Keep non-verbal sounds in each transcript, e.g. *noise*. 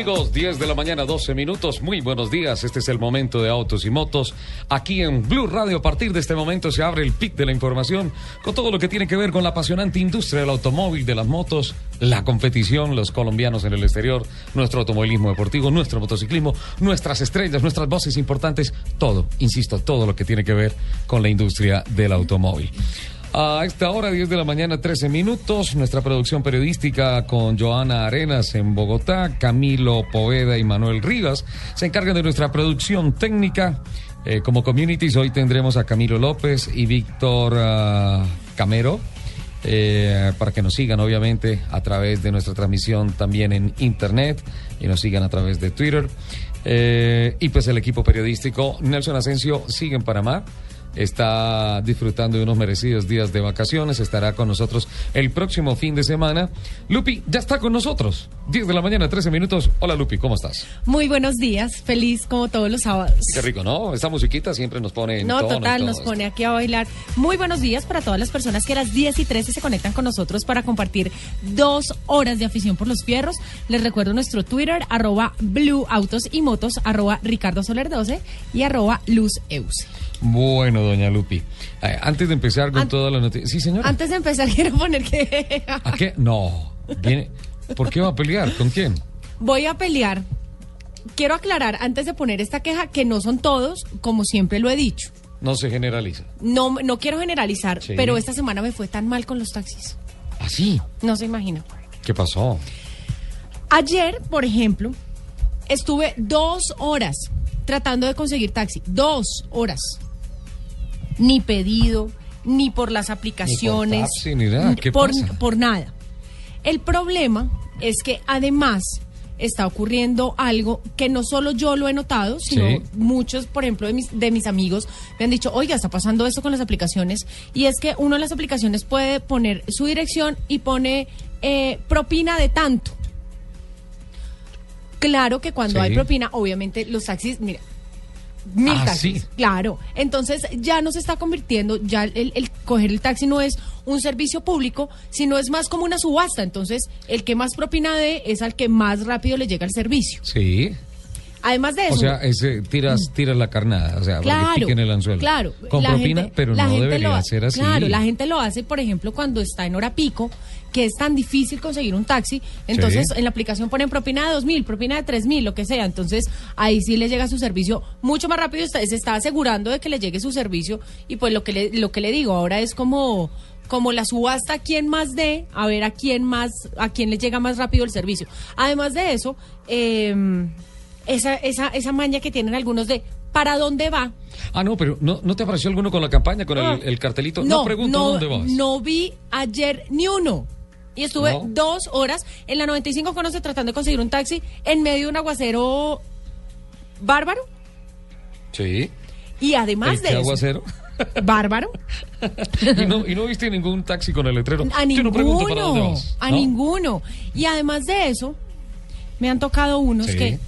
Amigos? 10 de la mañana, 12 minutos. Muy buenos días. Este es el momento de autos y motos. Aquí en Blue Radio, a partir de este momento se abre el pic de la información con todo lo que tiene que ver con la apasionante industria del automóvil, de las motos, la competición, los colombianos en el exterior, nuestro automovilismo deportivo, nuestro motociclismo, nuestras estrellas, nuestras voces importantes, todo, insisto, todo lo que tiene que ver con la industria del automóvil. A esta hora, 10 de la mañana, 13 minutos, nuestra producción periodística con Joana Arenas en Bogotá, Camilo Poveda y Manuel Rivas se encargan de nuestra producción técnica. Eh, como communities, hoy tendremos a Camilo López y Víctor ah, Camero. Eh, para que nos sigan obviamente a través de nuestra transmisión también en internet y nos sigan a través de Twitter. Eh, y pues el equipo periodístico Nelson Asensio sigue en Panamá está disfrutando de unos merecidos días de vacaciones, estará con nosotros el próximo fin de semana. Lupi ya está con nosotros, 10 de la mañana, 13 minutos. Hola Lupi, ¿cómo estás? Muy buenos días, feliz como todos los sábados. Qué rico, ¿no? Esta musiquita siempre nos pone en No, total, nos pone aquí a bailar. Muy buenos días para todas las personas que a las 10 y 13 se conectan con nosotros para compartir dos horas de afición por los fierros. Les recuerdo nuestro Twitter, arroba Blue Autos y Motos, arroba Ricardo Soler 12 y arroba Luz Euse. Bueno, doña Lupi, eh, antes de empezar con toda la noticia... Sí, señora. Antes de empezar *laughs* quiero poner que... ¿A qué? No. ¿Por qué va a pelear? ¿Con quién? Voy a pelear. Quiero aclarar antes de poner esta queja que no son todos, como siempre lo he dicho. No se generaliza. No, no quiero generalizar, pero esta semana me fue tan mal con los taxis. ¿Ah, sí? No se imagina. ¿Qué pasó? Ayer, por ejemplo, estuve dos horas tratando de conseguir taxi. Dos horas ni pedido, ni por las aplicaciones, ni por, nada. por, nada. El problema es que además está ocurriendo algo que no solo yo lo he notado, sino muchos, por ejemplo, de mis, de mis amigos me han dicho, oiga, está pasando esto con las aplicaciones, y es que uno de las aplicaciones puede poner su dirección y pone eh, propina de tanto. Claro que cuando hay propina, obviamente los taxis, mira, Mil ah, taxis. Claro. Entonces ya no se está convirtiendo, ya el, el, coger el taxi no es un servicio público, sino es más como una subasta. Entonces, el que más propina de es al que más rápido le llega el servicio. Sí. Además de eso. O sea, ese, tiras, tiras la carnada, o sea, claro, piquen el anzuelo. Claro. Con propina, pero no debería ser así. Claro, la gente lo hace, por ejemplo, cuando está en hora pico, que es tan difícil conseguir un taxi. Entonces, en la aplicación ponen propina de dos mil, propina de tres mil, lo que sea. Entonces, ahí sí le llega su servicio mucho más rápido. Se está asegurando de que le llegue su servicio. Y pues lo que le, lo que le digo ahora es como como la subasta a quién más dé, a ver a quién más, a quién le llega más rápido el servicio. Además de eso, eh, esa, esa, esa maña que tienen algunos de ¿para dónde va? Ah, no, pero ¿no, ¿no te apareció alguno con la campaña, con el, cartelito? No, pregunto dónde vas. No vi ayer ni uno. Y estuve dos horas en la 95 Conoce tratando de conseguir un taxi en medio de un aguacero bárbaro. Sí. Y además de aguacero? Bárbaro. *laughs* ¿Y, no, ¿Y no viste ningún taxi con el letrero? A ninguno. A ninguno. Y además de eso, me han tocado unos que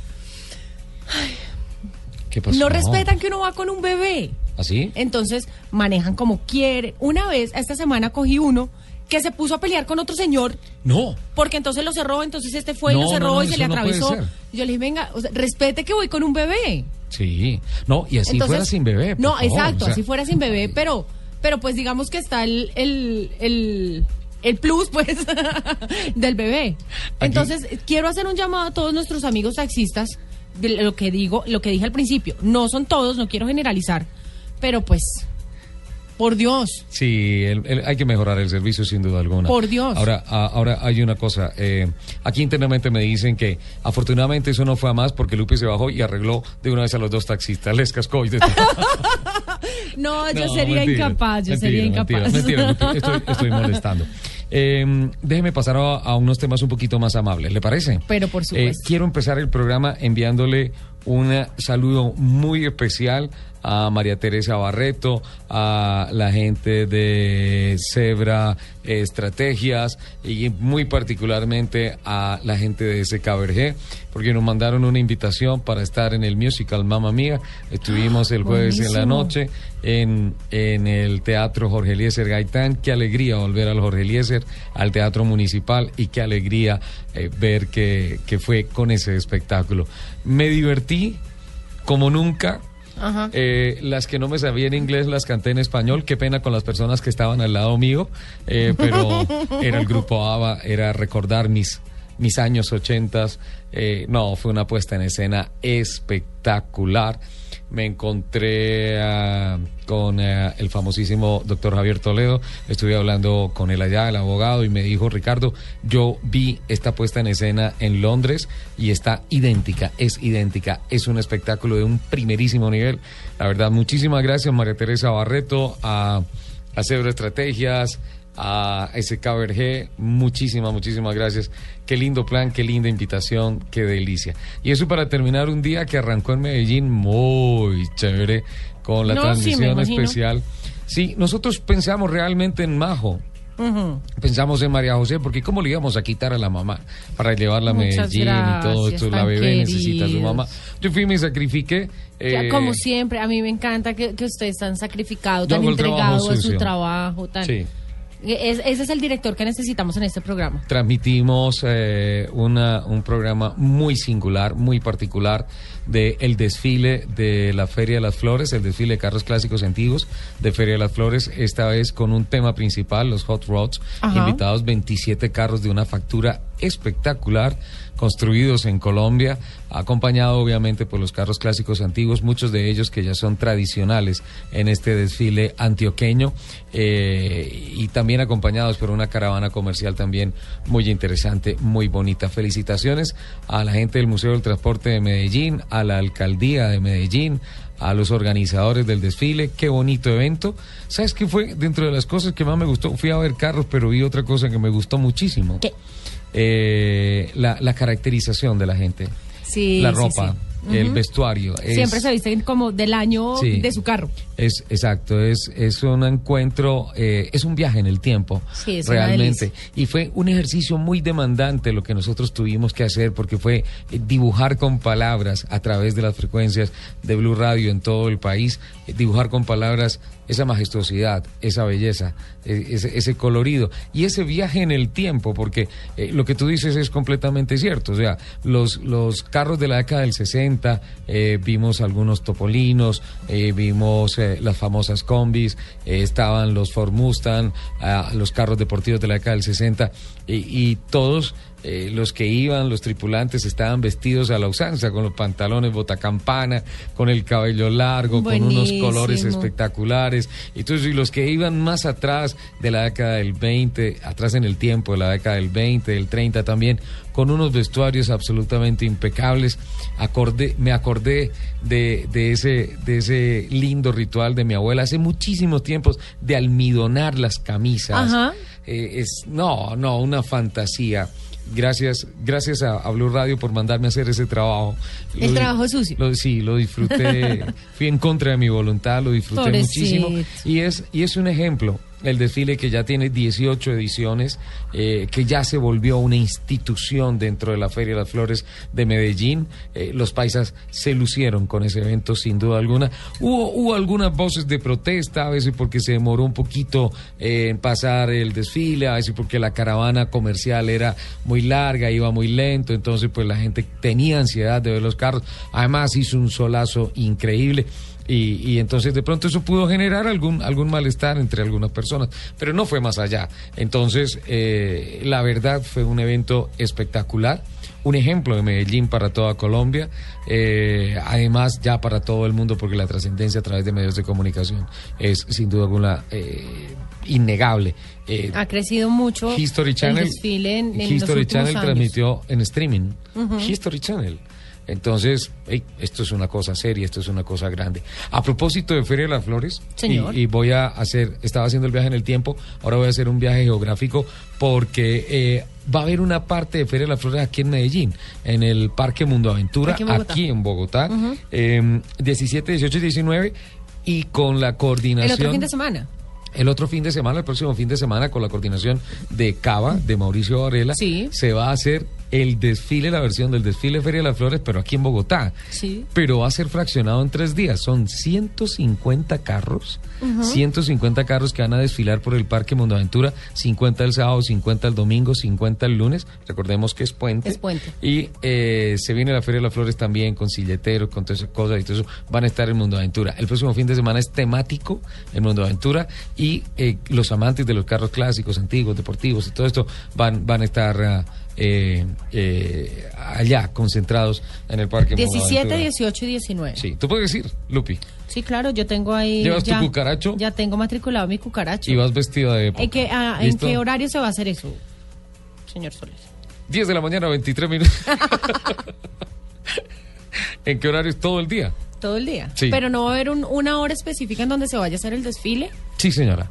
no respetan que uno va con un bebé. ¿Así? ¿Ah, entonces manejan como quiere. Una vez, esta semana cogí uno que se puso a pelear con otro señor. No. Porque entonces lo cerró, entonces este fue y lo cerró y se le atravesó. yo le dije, venga, respete que voy con un bebé. Sí. No, y así fuera sin bebé. No, exacto, así fuera sin bebé, pero, pero pues digamos que está el, el, el, plus, *laughs* pues, del bebé. Entonces, quiero hacer un llamado a todos nuestros amigos taxistas lo que digo, lo que dije al principio, no son todos, no quiero generalizar, pero pues Por Dios. Sí, hay que mejorar el servicio sin duda alguna. Por Dios. Ahora, ahora hay una cosa. Eh, aquí internamente me dicen que afortunadamente eso no fue a más porque Lupe se bajó y arregló de una vez a los dos taxistas. Les cascó y de *laughs* no, yo sería incapaz. Yo sería incapaz. Mentira, *laughs* estoy, molestando. Eh, déjeme pasar a, unos temas un poquito más amables, ¿le parece? Pero por eh, supuesto. quiero empezar el programa enviándole un saludo muy especial a María Teresa Barreto, a la gente de Zebra Estrategias y muy particularmente a la gente de SKBRG, porque nos mandaron una invitación para estar en el musical Mamma Mía. Estuvimos el jueves en la noche en, en el Teatro Jorge Eliezer Gaitán. Qué alegría volver al Jorge Eliezer, al Teatro Municipal y qué alegría eh, ver que, que fue con ese espectáculo. Me divertí como nunca eh, las que no me sabían inglés las canté en español. Qué pena con las personas que estaban al lado mío, eh, pero *laughs* era el grupo ABBA, era recordar mis, mis años ochentas. Eh, no, fue una puesta en escena espectacular me encontré ah, con eh, el famosísimo doctor Javier Toledo, estuve hablando con él allá, el abogado, y me dijo, Ricardo, yo vi esta puesta en escena en Londres y está idéntica, es idéntica, es un espectáculo de un primerísimo nivel. La verdad, muchísimas gracias María Teresa Barreto, a, a Estrategias, a SKBRG. Muchísimas, muchísimas gracias. Qué lindo plan, qué linda invitación, qué delicia. Y eso para terminar un día que arrancó en Medellín muy chévere con la transmisión especial. Sí, nosotros pensamos realmente en Majo. Pensamos en María José, porque ¿cómo le íbamos a quitar a la mamá para llevarla a Medellín y todo esto? La bebé necesita a su mamá. Yo fui y me sacrifiqué. Eh, como siempre, a mí me encanta que, que ustedes están sacrificados, tan entregados a su trabajo. Tan... Sí ese es el director que necesitamos en este programa. Transmitimos eh, una, un programa muy singular, muy particular de el desfile de la Feria de las Flores, el desfile de carros clásicos antiguos de Feria de las Flores, esta vez con un tema principal, los Hot Rods, invitados 27 carros de una factura espectacular construidos en Colombia, acompañado obviamente por los carros clásicos antiguos, muchos de ellos que ya son tradicionales en este desfile antioqueño eh, y también acompañados por una caravana comercial también muy interesante, muy bonita. Felicitaciones a la gente del Museo del Transporte de Medellín, a la Alcaldía de Medellín, a los organizadores del desfile. Qué bonito evento. ¿Sabes qué fue dentro de las cosas que más me gustó? Fui a ver carros, pero vi otra cosa que me gustó muchísimo. ¿Qué? Eh, la, la, caracterización de la gente. Sí, la ropa. el vestuario. Siempre se visten como del año de su carro. Es exacto, es, es un encuentro, eh, es un viaje en el tiempo, realmente. Y fue un ejercicio muy demandante lo que nosotros tuvimos que hacer, porque fue eh, dibujar con palabras a través de las frecuencias de Blue Radio en todo el país, dibujar con palabras esa majestuosidad, esa belleza, e, ese, colorido y ese viaje en el tiempo, porque eh, lo que tú dices es completamente cierto. O sea, los, los carros de la década del 60, eh, vimos algunos topolinos, eh, vimos las famosas combis, estaban los Ford Mustang, ah, los carros deportivos de la década del 60 y todos eh, los que iban, los tripulantes, estaban vestidos a la usanza, con los pantalones botacampana, con el cabello largo, con unos colores espectaculares. Entonces, y los que iban más atrás de la década del 20, atrás en el tiempo de la década del 20, del 30 también, con unos vestuarios absolutamente impecables. Acordé, me acordé de, de, ese, de ese lindo ritual de mi abuela hace muchísimos tiempos de almidonar las camisas. Eh, es, no, no, una fantasía. Gracias, gracias a, Blue Radio por mandarme a hacer ese trabajo. El trabajo sucio. sí, lo disfruté. *laughs* fui en contra de mi voluntad, lo disfruté muchísimo. Y es, y es un ejemplo el desfile que ya tiene 18 ediciones, eh, que ya se volvió una institución dentro de la Feria de las Flores de Medellín. Eh, los paisas se lucieron con ese evento sin duda alguna. Hubo, hubo algunas voces de protesta, a veces porque se demoró un poquito eh, en pasar el desfile, a veces porque la caravana comercial era muy larga, iba muy lento, entonces pues la gente tenía ansiedad de ver los carros. Además hizo un solazo increíble. Y, entonces de pronto eso pudo generar algún, algún malestar entre algunas personas, pero no fue más allá. Entonces, eh, la verdad fue un evento espectacular un ejemplo de Medellín para toda Colombia, eh, además ya para todo el mundo, porque la trascendencia a través de medios de comunicación es sin duda alguna eh, innegable. Eh, ha crecido mucho History Channel, el desfile en, en History los Channel años. transmitió en streaming. History Channel. Entonces, hey, esto es una cosa seria, esto es una cosa grande. A propósito de Feria de las Flores, Señor. Y, y voy a hacer, estaba haciendo el viaje en el tiempo, ahora voy a hacer un viaje geográfico porque eh, va a haber una parte de Feria de las Flores aquí en Medellín, en el Parque Mundo Aventura, Aquí en Bogotá. aquí en Bogotá, eh, 17, 18 y 19, y con la coordinación... El otro fin de semana. El otro fin de semana, el próximo fin de semana, con la coordinación de Cava, de Mauricio Varela, Sí. se va a hacer el desfile, la versión del desfile Feria de las Flores, pero aquí en Bogotá. Sí. Pero va a ser fraccionado en tres días. Son 150 carros, 150 carros que van a desfilar por el Parque Mundo Aventura, 50 el sábado, 50 el domingo, 50 el lunes. Recordemos que es puente. Es puente. Y eh, se viene la Feria de las Flores también con silleteros, con todas esas cosas y todo eso. Van a estar en Mundo Aventura. El próximo fin de semana es temático en Mundo Aventura y eh, los amantes de los carros clásicos, antiguos, deportivos y todo esto van, van a estar ah, eh, eh, allá concentrados en el Parque Mundo 17, Aventura. 18 y 19. Sí, tú puedes decir, Lupi, Sí, claro, yo tengo ahí. ¿Llevas tu ya, cucaracho? Ya tengo matriculado mi cucaracho. y vas vestida de época. ¿En qué, ah, ¿En qué horario se va a hacer eso, señor Soles? 10 de la mañana, 23 minutos. *laughs* ¿En qué horario es todo el día? Todo el día. Sí. Pero no va a haber un- una hora específica en donde se vaya a hacer el desfile. Sí, señora.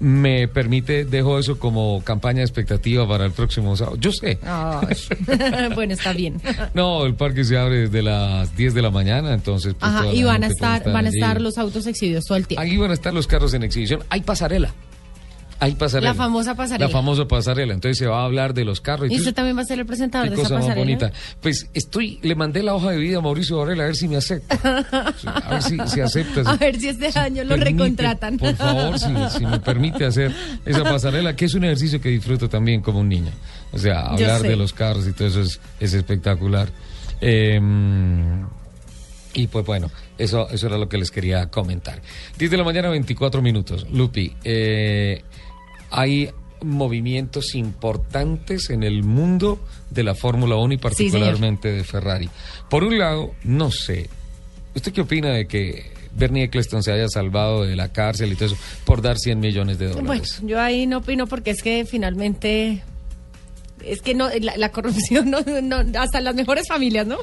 Me permite, dejo eso como campaña expectativa para el próximo sábado. Yo sé. *laughs* Bueno, está bien. No, el parque se abre desde las 10 de la mañana, entonces... pues, Ajá, y van a estar, van a allí. estar los autos exhibidos todo el tiempo. Ahí van a estar los carros en exhibición. Hay pasarela. Hay pasarela. La famosa pasarela. La famosa pasarela. Entonces se va a hablar de los carros. ¿Y Entonces, usted también va a ser el presentador Qué de esa cosa más pasarela? bonita. Pues estoy, le mandé la hoja de vida a Mauricio Varela a ver si me acepta. A ver si, si acepta. *laughs* A si ver si este año lo permite, recontratan. Por favor, si, si me permite hacer esa pasarela, que es un ejercicio que disfruto también como un niño. O sea, hablar de los carros y todo eso es, es espectacular. Eh, y pues bueno, eso, eso era lo que les quería comentar. 10 de la mañana, 24 minutos. Lupi, eh, hay movimientos importantes en el mundo de la Fórmula 1 y particularmente de Ferrari. Por un lado, no sé, ¿usted qué opina de que Bernie Eccleston se haya salvado de la cárcel y todo eso por dar 100 millones de Bueno, dólares? yo ahí no opino porque es que finalmente es que no la, corrupción no, no- hasta las mejores familias, ¿no?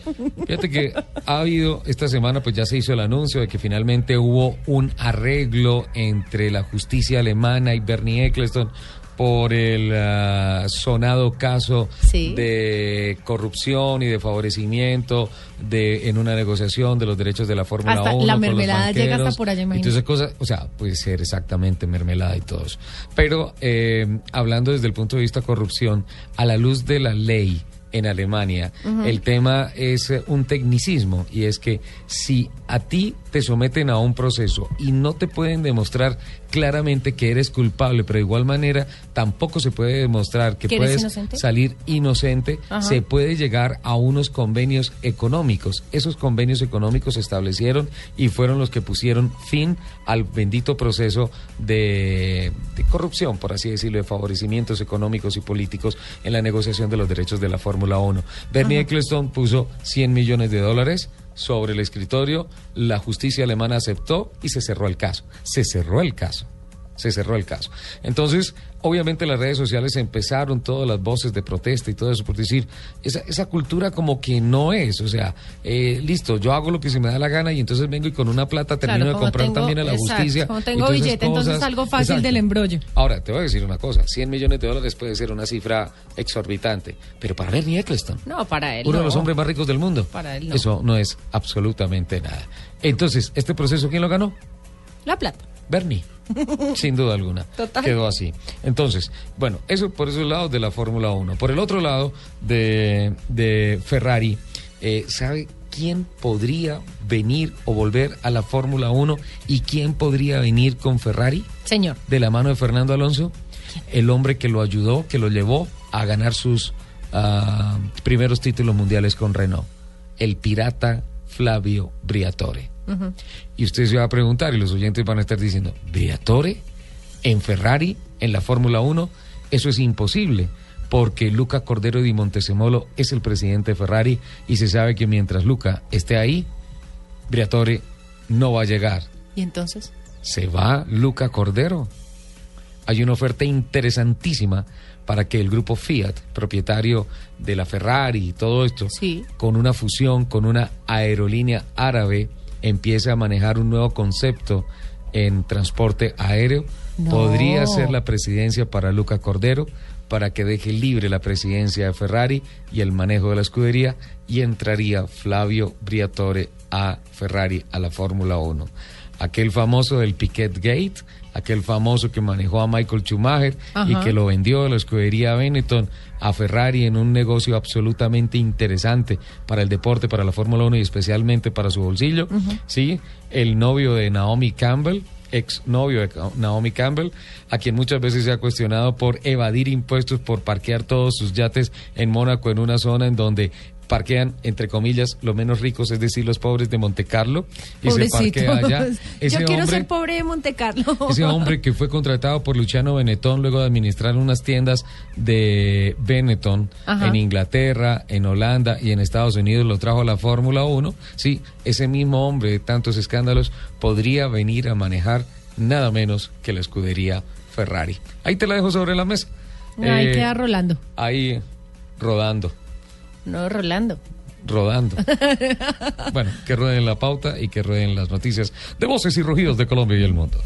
Fíjate que ha habido esta semana, pues ya se hizo el anuncio de que finalmente hubo un arreglo entre la justicia alemana y Bernie Eccleston por el ah, sonado caso Sí. de corrupción y de favorecimiento de en una negociación de los derechos de la Fórmula Hasta 1 la mermelada llega hasta por allá, todas esas cosas, o sea, puede ser exactamente mermelada y todo eso. Pero eh, hablando desde el punto de vista corrupción, a la luz de la ley en Alemania, el tema es un tecnicismo y es que si a ti te someten a un proceso y no te pueden demostrar claramente que eres culpable, pero de igual manera tampoco se puede demostrar que ¿Que eres puedes inocente? salir inocente, Ajá. se puede llegar a unos convenios económicos. Esos convenios económicos se establecieron y fueron los que pusieron fin al bendito proceso de, de corrupción, por así decirlo, de favorecimientos económicos y políticos en la negociación de los derechos de la Fórmula 1. Bernie Eccleston puso 100 millones de dólares sobre el escritorio, la justicia alemana aceptó y se cerró el caso. Se cerró el caso se cerró el caso. Entonces, obviamente las redes sociales empezaron todas las voces de protesta y todo eso por decir, esa, esa cultura como que no es, o sea, eh, listo, yo hago lo que se me da la gana y entonces vengo y con una plata termino Claro, de comprar tengo- también a la exacto, justicia. como tengo billete, entonces cosas. algo fácil del embrollo. Ahora, te voy a decir una cosa, 100 millones de dólares puede ser una cifra exorbitante, pero para Bernie Eccleston, No, para él. uno de los hombres más ricos del mundo, Para él no. eso no es absolutamente nada. Entonces, ¿este proceso quién lo ganó? La plata. Bernie. *laughs* Sin duda alguna. Total. Quedó así. Entonces, bueno, eso por esos lados de la Fórmula 1. Por el otro lado de, de Ferrari, eh, ¿sabe quién podría venir o volver a la Fórmula 1 y quién podría venir con Ferrari Señor. de la mano de Fernando Alonso? El hombre que lo ayudó, que lo llevó a ganar sus ah, primeros títulos mundiales con Renault. El pirata Flavio Briatore. Y usted se va a preguntar y los oyentes van a estar diciendo, ¿Briatore? ¿En Ferrari? ¿En la Fórmula 1? Eso es imposible. porque Luca Cordero di Montesemolo es el presidente de Ferrari y se sabe que mientras Luca esté ahí, Briatore no va a llegar. ¿Y entonces? Se va Luca Cordero. Hay una oferta interesantísima para que el grupo Fiat, propietario de la Ferrari y todo esto, con una fusión con una aerolínea árabe, empiece a manejar un nuevo concepto en transporte aéreo. Podría ser la presidencia para Luca Cordero, para que deje libre la presidencia de Ferrari y el manejo de la escudería y entraría Flavio Briatore a Ferrari, a la Fórmula 1. Aquel famoso del Piquet Gate, aquel famoso que manejó a Michael Schumacher y que lo vendió de la escudería Benetton a Ferrari en un negocio absolutamente interesante para el deporte, para la Fórmula 1 y especialmente para su bolsillo. Sí, el novio de Naomi Campbell, ex novio de Naomi Campbell, a quien muchas veces se ha cuestionado por evadir impuestos, por parquear todos sus yates en Mónaco, en una zona en donde parquean, entre comillas, los menos ricos, es decir, los pobres de Monte Carlo, y se parquea allá. *laughs* Yo quiero ser pobre de Monte Carlo. Ese hombre que fue contratado por Luciano Benetton luego de administrar unas tiendas de Benetton en Inglaterra, en Holanda y en Estados Unidos, lo trajo a la Fórmula 1. Sí, ese mismo hombre de tantos escándalos podría venir a manejar nada menos que la escudería Ferrari. Ahí te la dejo sobre la mesa. Ahí eh, queda rolando. Ahí rodando. No, Rolando. Rodando. *laughs* bueno, que rueden la pauta y que rueden las noticias de voces y rugidos de Colombia y el mundo.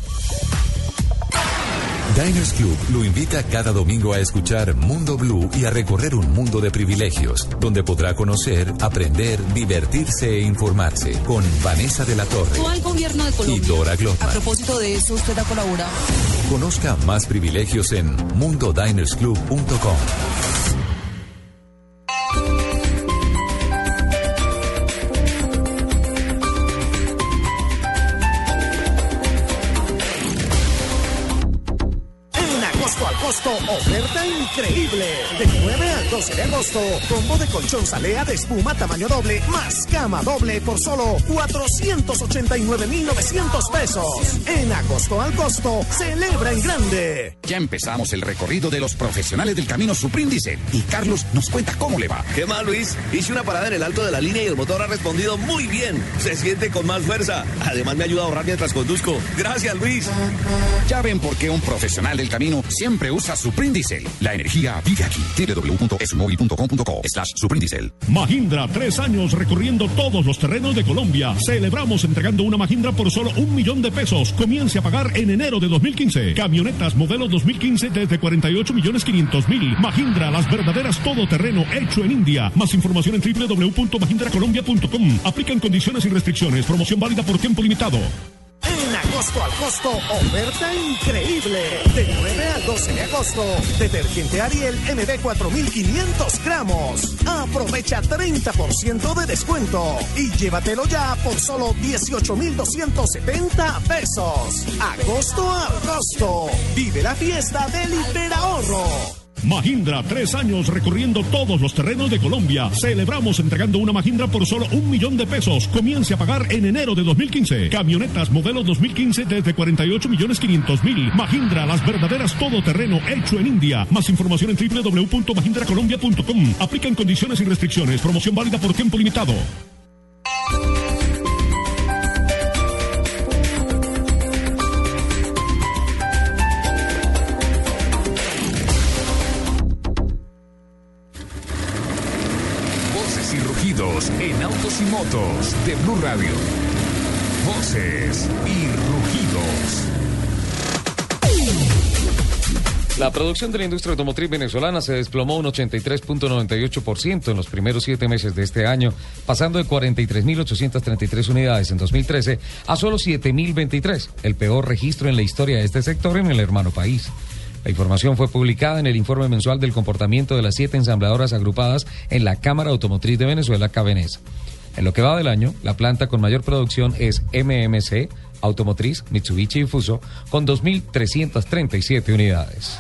Diners Club lo invita cada domingo a escuchar Mundo Blue y a recorrer un mundo de privilegios, donde podrá conocer, aprender, divertirse e informarse con Vanessa de la Torre gobierno de Colombia. y Dora Glotman. A propósito de eso, usted ha colaborado. Conozca más privilegios en mundodinersclub.com. oferta increíble. De 9 al 12 de agosto, combo de colchón salea de espuma tamaño doble más cama doble por solo 489,900 pesos. En agosto al costo, celebra en grande. Ya empezamos el recorrido de los profesionales del camino Supríndice y Carlos nos cuenta cómo le va. ¿Qué más, Luis? Hice una parada en el alto de la línea y el motor ha respondido muy bien. Se siente con más fuerza. Además, me ayuda a ahorrar mientras conduzco. Gracias, Luis. Ya ven por qué un profesional del camino siempre usa Suprindicel. La energía vive aquí. www.esmóvil.com.co slash Suprindicel. Mahindra, tres años recorriendo todos los terrenos de Colombia. Celebramos entregando una Mahindra por solo un millón de pesos. Comience a pagar en enero de 2015. Camionetas modelo 2015 desde 48 millones 500 mil. Mahindra, las verdaderas todoterreno hecho en India. Más información en www.mahindracolombia.com. Aplican condiciones y restricciones. Promoción válida por tiempo limitado. En agosto al costo, oferta increíble. De 9 al 12 de agosto, detergente Ariel MB 4500 gramos. Aprovecha 30% de descuento y llévatelo ya por solo 18,270 pesos. Agosto a agosto. Vive la fiesta del hiperahorro. Mahindra, tres años recorriendo todos los terrenos de Colombia. Celebramos entregando una Mahindra por solo un millón de pesos. Comience a pagar en enero de 2015. Camionetas modelo 2015 desde 48 millones 500 mil. Mahindra, las verdaderas todoterreno hecho en India. Más información en www.mahindracolombia.com. Aplican condiciones y restricciones. Promoción válida por tiempo limitado. Autos y motos de Blue Radio. Voces y rugidos. La producción de la industria automotriz venezolana se desplomó un 83.98% en los primeros siete meses de este año, pasando de 43.833 unidades en 2013 a solo 7.023, el peor registro en la historia de este sector en el hermano país. La información fue publicada en el informe mensual del comportamiento de las siete ensambladoras agrupadas en la Cámara Automotriz de Venezuela, Cabenés. En lo que va del año, la planta con mayor producción es MMC, Automotriz, Mitsubishi y Fuso, con 2.337 unidades.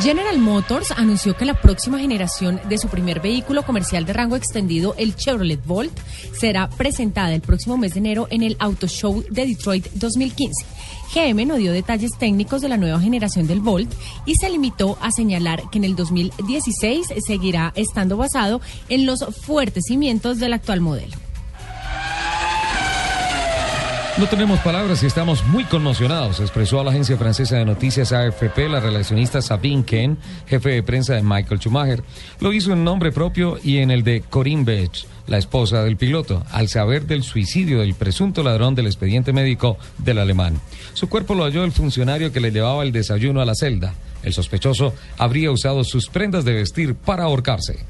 General Motors anunció que la próxima generación de su primer vehículo comercial de rango extendido, el Chevrolet Volt, será presentada el próximo mes de enero en el Auto Show de Detroit 2015. GM no dio detalles técnicos de la nueva generación del Volt y se limitó a señalar que en el 2016 seguirá estando basado en los fuertes cimientos del actual modelo. No tenemos palabras y estamos muy conmocionados, expresó a la agencia francesa de noticias AFP la relacionista Sabine Ken, jefe de prensa de Michael Schumacher. Lo hizo en nombre propio y en el de Corinne Bech, la esposa del piloto, al saber del suicidio del presunto ladrón del expediente médico del alemán. Su cuerpo lo halló el funcionario que le llevaba el desayuno a la celda. El sospechoso habría usado sus prendas de vestir para ahorcarse.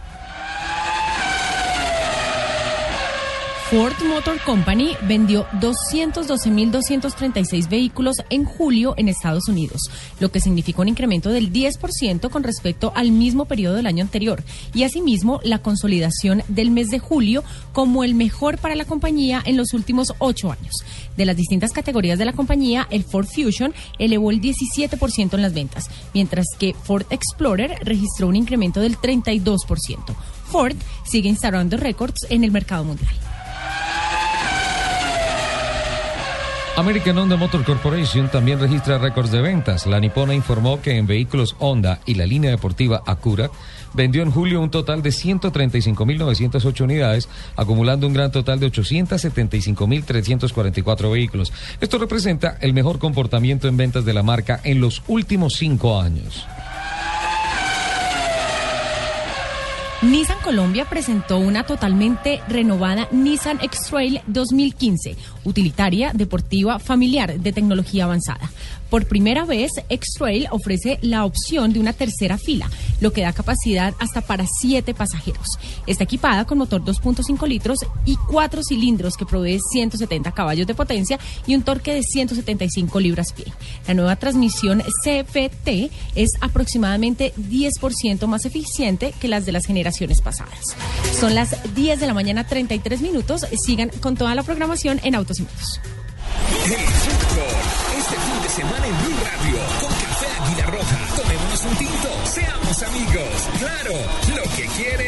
Ford Motor Company vendió 212.236 vehículos en julio en Estados Unidos, lo que significó un incremento del 10% con respecto al mismo periodo del año anterior y asimismo la consolidación del mes de julio como el mejor para la compañía en los últimos ocho años. De las distintas categorías de la compañía, el Ford Fusion elevó el 17% en las ventas, mientras que Ford Explorer registró un incremento del 32%. Ford sigue instaurando récords en el mercado mundial. American Honda Motor Corporation también registra récords de ventas. La nipona informó que en vehículos Honda y la línea deportiva Acura vendió en julio un total de 135.908 unidades, acumulando un gran total de 875.344 vehículos. Esto representa el mejor comportamiento en ventas de la marca en los últimos cinco años. Nissan Colombia presentó una totalmente renovada Nissan X-Trail 2015, utilitaria, deportiva, familiar, de tecnología avanzada. Por primera vez, X-Trail ofrece la opción de una tercera fila, lo que da capacidad hasta para siete pasajeros. Está equipada con motor 2.5 litros y cuatro cilindros que provee 170 caballos de potencia y un torque de 175 libras-pie. La nueva transmisión CFT es aproximadamente 10% más eficiente que las de las generaciones pasadas. Son las 10 de la mañana, 33 minutos. Sigan con toda la programación en Autos y Motos. Semana en Blue Radio, con Café Águila Roja. Tomémonos un tinto, seamos amigos. Claro, lo que quieres es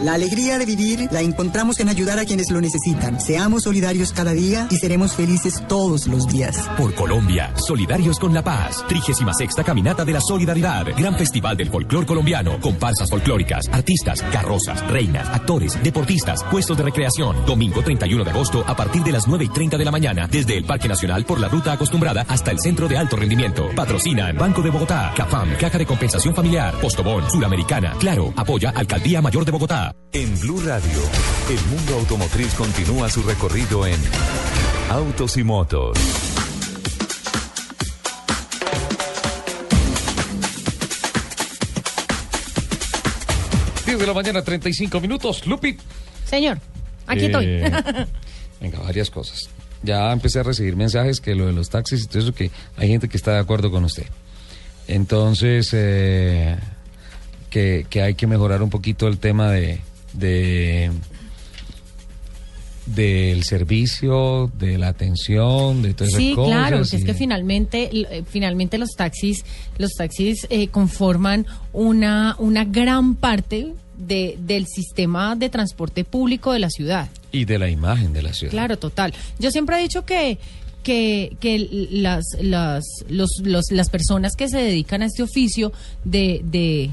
La alegría de vivir la encontramos en ayudar a quienes lo necesitan. Seamos solidarios cada día y seremos felices todos los días. Por Colombia, solidarios con la paz. 36 Caminata de la Solidaridad. Gran Festival del Folclor Colombiano. Comparsas folclóricas, artistas, carrozas, reinas, actores, deportistas, puestos de recreación. Domingo 31 de agosto a partir de las 9 y 30 de la mañana. Desde el Parque Nacional por la ruta acostumbrada hasta el Centro de Alto Rendimiento. Patrocina Banco de Bogotá, CAFAM, Caja de Compensación Familiar, Postobón, Suramericana. Claro, apoya Alcaldía Mayor de Bogotá. En Blue Radio, el mundo automotriz continúa su recorrido en Autos y Motos. Diez de la mañana, 35 minutos. Lupi. Señor, aquí estoy. Eh, *laughs* venga, varias cosas. Ya empecé a recibir mensajes que lo de los taxis y todo eso, que hay gente que está de acuerdo con usted. Entonces, eh, que, que hay que mejorar un poquito el tema de, de del servicio, de la atención, de todas esas Sí, cosas. claro, que es que finalmente, eh, finalmente los taxis, los taxis eh, conforman una, una gran parte de, del sistema de transporte público de la ciudad. y de la imagen de la ciudad. Claro, total. Yo siempre he dicho que que, que las, las, los, los- las personas que se dedican a este oficio de, de,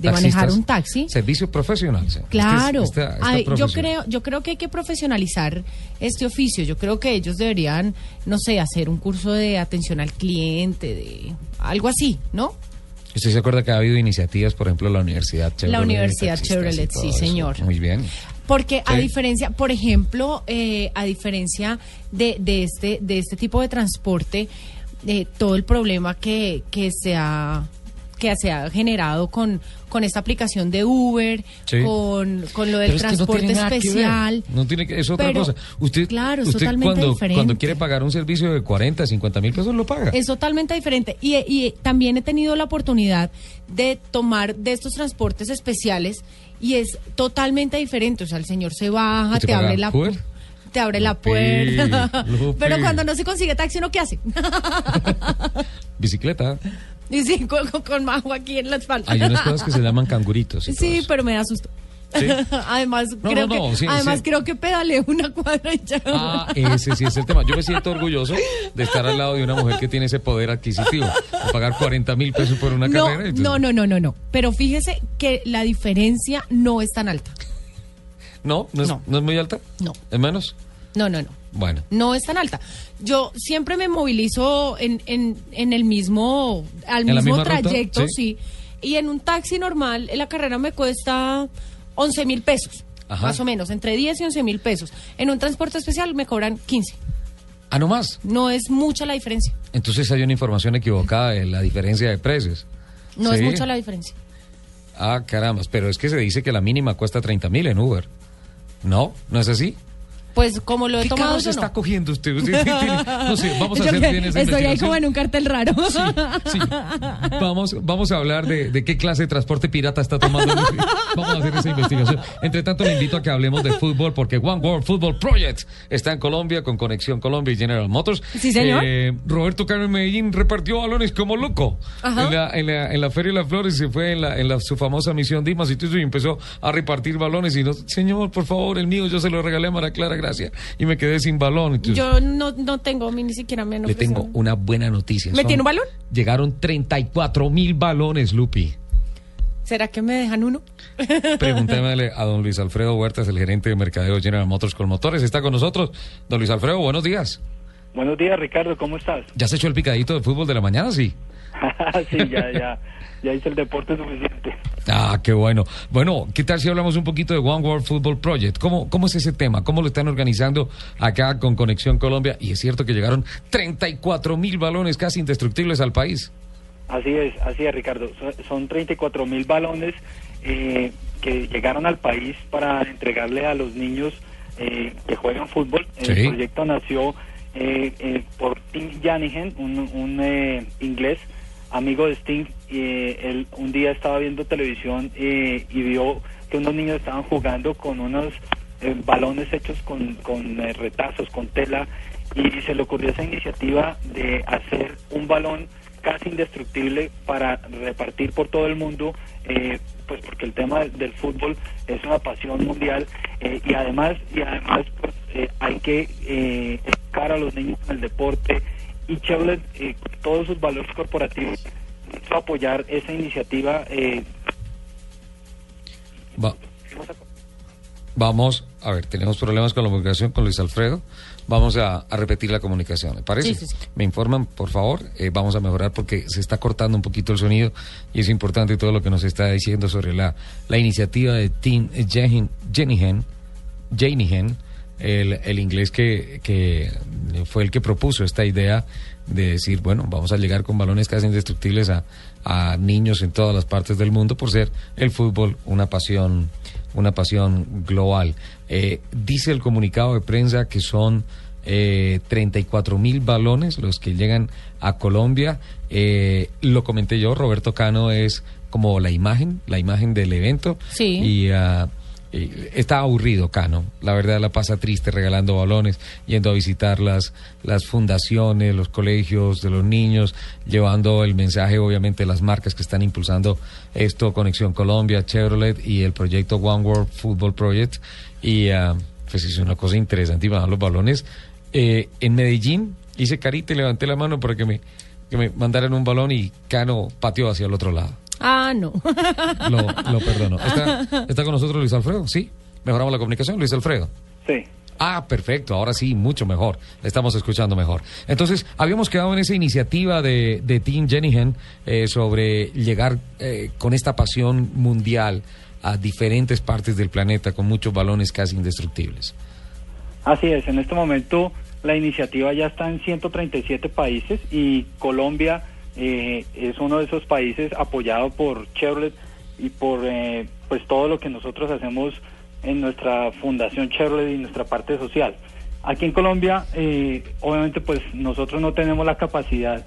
de manejar un taxi, Servicio profesional. Claro, Este es- esta- esta Ay, yo creo, yo creo que hay que profesionalizar este oficio. Yo creo que ellos deberían, no sé, hacer un curso de atención al cliente, de algo así, ¿no? ¿Usted se acuerda que ha habido iniciativas, por ejemplo, la Universidad Chevrolet? Universidad taxistas y Chevrolet, sí, eso? señor. Muy bien. Porque a Sí. diferencia, por ejemplo, eh, a diferencia de, de este de este tipo de transporte, eh, todo el problema que, que se ha que se ha generado con, con esta aplicación de Uber, Sí. con, con lo del es que no transporte especial. No tiene que, es otra Pero, cosa. Usted, claro, es usted totalmente cuando, diferente. cuando quiere pagar un servicio de 40, 50 mil pesos, lo paga. Es totalmente diferente. Y, y también he tenido la oportunidad de tomar de estos transportes especiales y es totalmente diferente. O sea, el señor se baja, ¿Y te abre la Uber? pu- te abre la puerta. *laughs* Pero cuando no se consigue taxi, ¿no qué hace? *laughs* Bicicleta. Y sí, *laughs* con, con, majo aquí en la espalda. Hay unas cosas que se llaman canguritos. *laughs* Sí, pero me da susto. ¿Sí? *laughs* además, No, creo, no, no, que, sí, además sí. creo que pedaleé una cuadra y ya. Ah, ese sí es el tema. Yo me siento orgulloso de estar al lado de una mujer que tiene ese poder adquisitivo, de pagar 40 mil pesos por una no, carrera. entonces- no, no, no, no, no. Pero fíjese que la diferencia no es tan alta. ¿No? ¿No es, No. ¿no es muy alta? No. ¿Es menos? No, no, no. Bueno. No es tan alta. Yo siempre me movilizo en, en, en el mismo, al ¿En mismo ruta? trayecto, Sí. sí. Y en un taxi normal, la carrera me cuesta 11 mil pesos. Ajá. Más o menos, entre 10 y 11 mil pesos. En un transporte especial me cobran 15. Ah, no más. No es mucha la diferencia. Entonces hay una información equivocada de la diferencia de precios. No es mucha la diferencia. Ah, caramba. Pero es que se dice que la mínima cuesta 30 mil en Uber. ¿No? ¿No es así? Pues como lo he ¿Qué tomado se está no. cogiendo usted? Usted tiene- no sé, vamos a Yo hacer que bien esa Estoy ahí como en un cartel raro. Sí, vamos, vamos a hablar de, de qué clase de transporte pirata está tomando. Vamos a hacer esa investigación. Entre tanto, le invito a que hablemos de fútbol porque One World Football Project está en Colombia con Conexión Colombia y General Motors. Sí, señor. Eh, Roberto Carmen Medellín repartió balones como loco Ajá. en la, en, la, en la Feria de las Flores. Se fue en, la, en la, su famosa misión Dimas y y empezó a repartir balones. Y no, señor, por favor, el mío, yo se lo regalé a Mara Clara, Y me quedé sin balón. Entonces, Yo no, no tengo, ni siquiera me han le tengo una buena noticia. ¿Me Son- tiene un balón? Llegaron 34 mil balones, Lupi. ¿Será que me dejan uno? *laughs* Pregúntemele a don Luis Alfredo Huertas, el gerente de mercadeo General Motors con motores. Está con nosotros. Don Luis Alfredo, buenos días. Buenos días, Ricardo, ¿cómo estás? ¿Ya se echó el picadito de fútbol de la mañana? Sí. *laughs* sí, ya, ya, *laughs* ya hice el deporte suficiente. Ah, qué bueno. Bueno, ¿qué tal si hablamos un poquito de One World Football Project? ¿Cómo, cómo es ese tema? ¿Cómo lo están organizando acá con Conexión Colombia? Y es cierto que llegaron 34 mil balones casi indestructibles al país. Así es, así es, Ricardo. So- Son 34 mil balones eh, que llegaron al país para entregarle a los niños eh, que juegan fútbol. Sí. El proyecto nació eh, por Tim Janigen, un, un, eh, inglés amigo de Sting. eh, él un día estaba viendo televisión eh, y vio que unos niños estaban jugando con unos eh, balones hechos con, con retazos, con tela, y se le ocurrió esa iniciativa de hacer un balón casi indestructible para repartir por todo el mundo, pues porque el tema del, del fútbol es una pasión mundial y además y además pues, hay que educar a los niños en el deporte y Chevrolet eh, todos sus valores corporativos quiso apoyar esa iniciativa eh, Va- Vamos, a ver, tenemos problemas con la comunicación con Luis Alfredo. Vamos a, a repetir la comunicación, ¿le parece? Sí, sí, sí. Me informan, por favor. Eh, vamos a mejorar porque se está cortando un poquito el sonido y es importante todo lo que nos está diciendo sobre la, la iniciativa de Tim Jenihan, Jenihan, el, el inglés que, que fue el que propuso esta idea de decir, bueno, vamos a llegar con balones casi indestructibles a, a niños en todas las partes del mundo por ser el fútbol una pasión, una pasión global. Eh, dice el comunicado de prensa que son eh, 34 mil balones los que llegan a Colombia. Eh, lo comenté yo, Roberto Cano es como la imagen, la imagen del evento. Sí. Y y está aburrido Cano, la verdad la pasa triste regalando balones, yendo a visitar las, las fundaciones, los colegios de los niños, llevando el mensaje obviamente de las marcas que están impulsando esto, Conexión Colombia, Chevrolet y el proyecto One World Football Project. Y ah, pues es una cosa van los balones. Eh, en Medellín hice carita y levanté la mano para que me, que me mandaran un balón y Cano pateó hacia el otro lado. Ah, no. *laughs* Lo, lo perdono. ¿Está, ¿Está con nosotros Luis Alfredo? Sí. Mejoramos la comunicación, Luis Alfredo. sí Ah, perfecto. Ahora sí, mucho mejor. Estamos escuchando mejor. Entonces, habíamos quedado en esa iniciativa de, de Team Jenihan eh, sobre llegar eh, con esta pasión mundial a diferentes partes del planeta con muchos balones casi indestructibles. Así es, en este momento la iniciativa ya está en 137 países y Colombia eh, es uno de esos países apoyado por Chevrolet y por eh, pues todo lo que nosotros hacemos en nuestra fundación Chevrolet y nuestra parte social. Aquí en Colombia, eh, obviamente, pues nosotros no tenemos la capacidad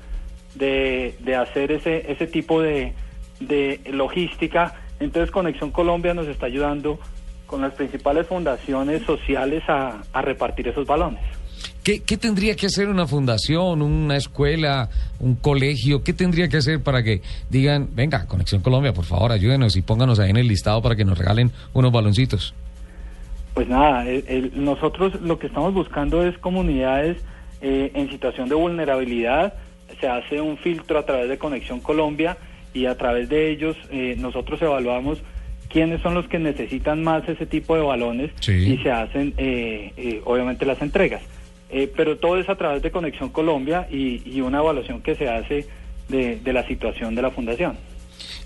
de, de hacer ese, ese tipo de, de logística. Entonces, Conexión Colombia nos está ayudando con las principales fundaciones sociales a, a repartir esos balones. ¿Qué, ¿Qué tendría que hacer una fundación, una escuela, un colegio? ¿Qué tendría que hacer para que digan, venga, Conexión Colombia, por favor, ayúdenos y pónganos ahí en el listado para que nos regalen unos baloncitos? Pues nada, el- el- nosotros lo que estamos buscando es comunidades eh, en situación de vulnerabilidad. Se hace un filtro a través de Conexión Colombia y a través de ellos eh, nosotros evaluamos quiénes son los que necesitan más ese tipo de balones Sí. y se hacen eh, eh, obviamente las entregas. Eh, pero todo es a través de Conexión Colombia y, y una evaluación que se hace de, de la situación de la fundación.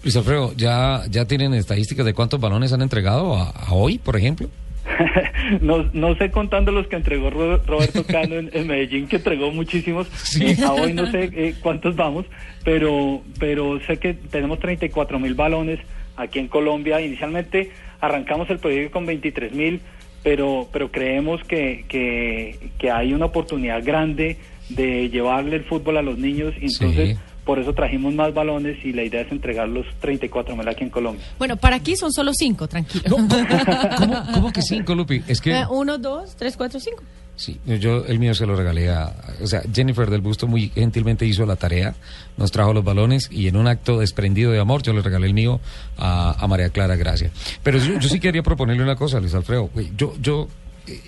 Luis Alfredo, ¿ya, ¿ya tienen estadísticas de cuántos balones han entregado a, a hoy, por ejemplo? *laughs* no, no sé contando los que entregó Ro- Roberto Cano en, en Medellín, que entregó muchísimos. *laughs* Eh, a hoy no sé eh, cuántos vamos, pero, pero sé que tenemos 34 mil balones aquí en Colombia. Inicialmente arrancamos el proyecto con 23 mil, pero, pero creemos que, que, que hay una oportunidad grande de llevarle el fútbol a los niños y entonces Sí. por eso trajimos más balones y la idea es entregar los 34 mil aquí en Colombia. Bueno, para aquí son solo cinco, tranquilo. ¿Cómo, *laughs* cómo que cinco, Lupi? Es que... Eh, uno, dos, tres, cuatro, cinco. Sí, yo el mío se lo regalé a, o sea, Jennifer del Busto muy gentilmente hizo la tarea, nos trajo los balones y en un acto desprendido de amor yo le regalé el mío a, María Clara Gracia. Pero yo, sí quería proponerle una cosa, Luis Alfredo. Yo, yo eh,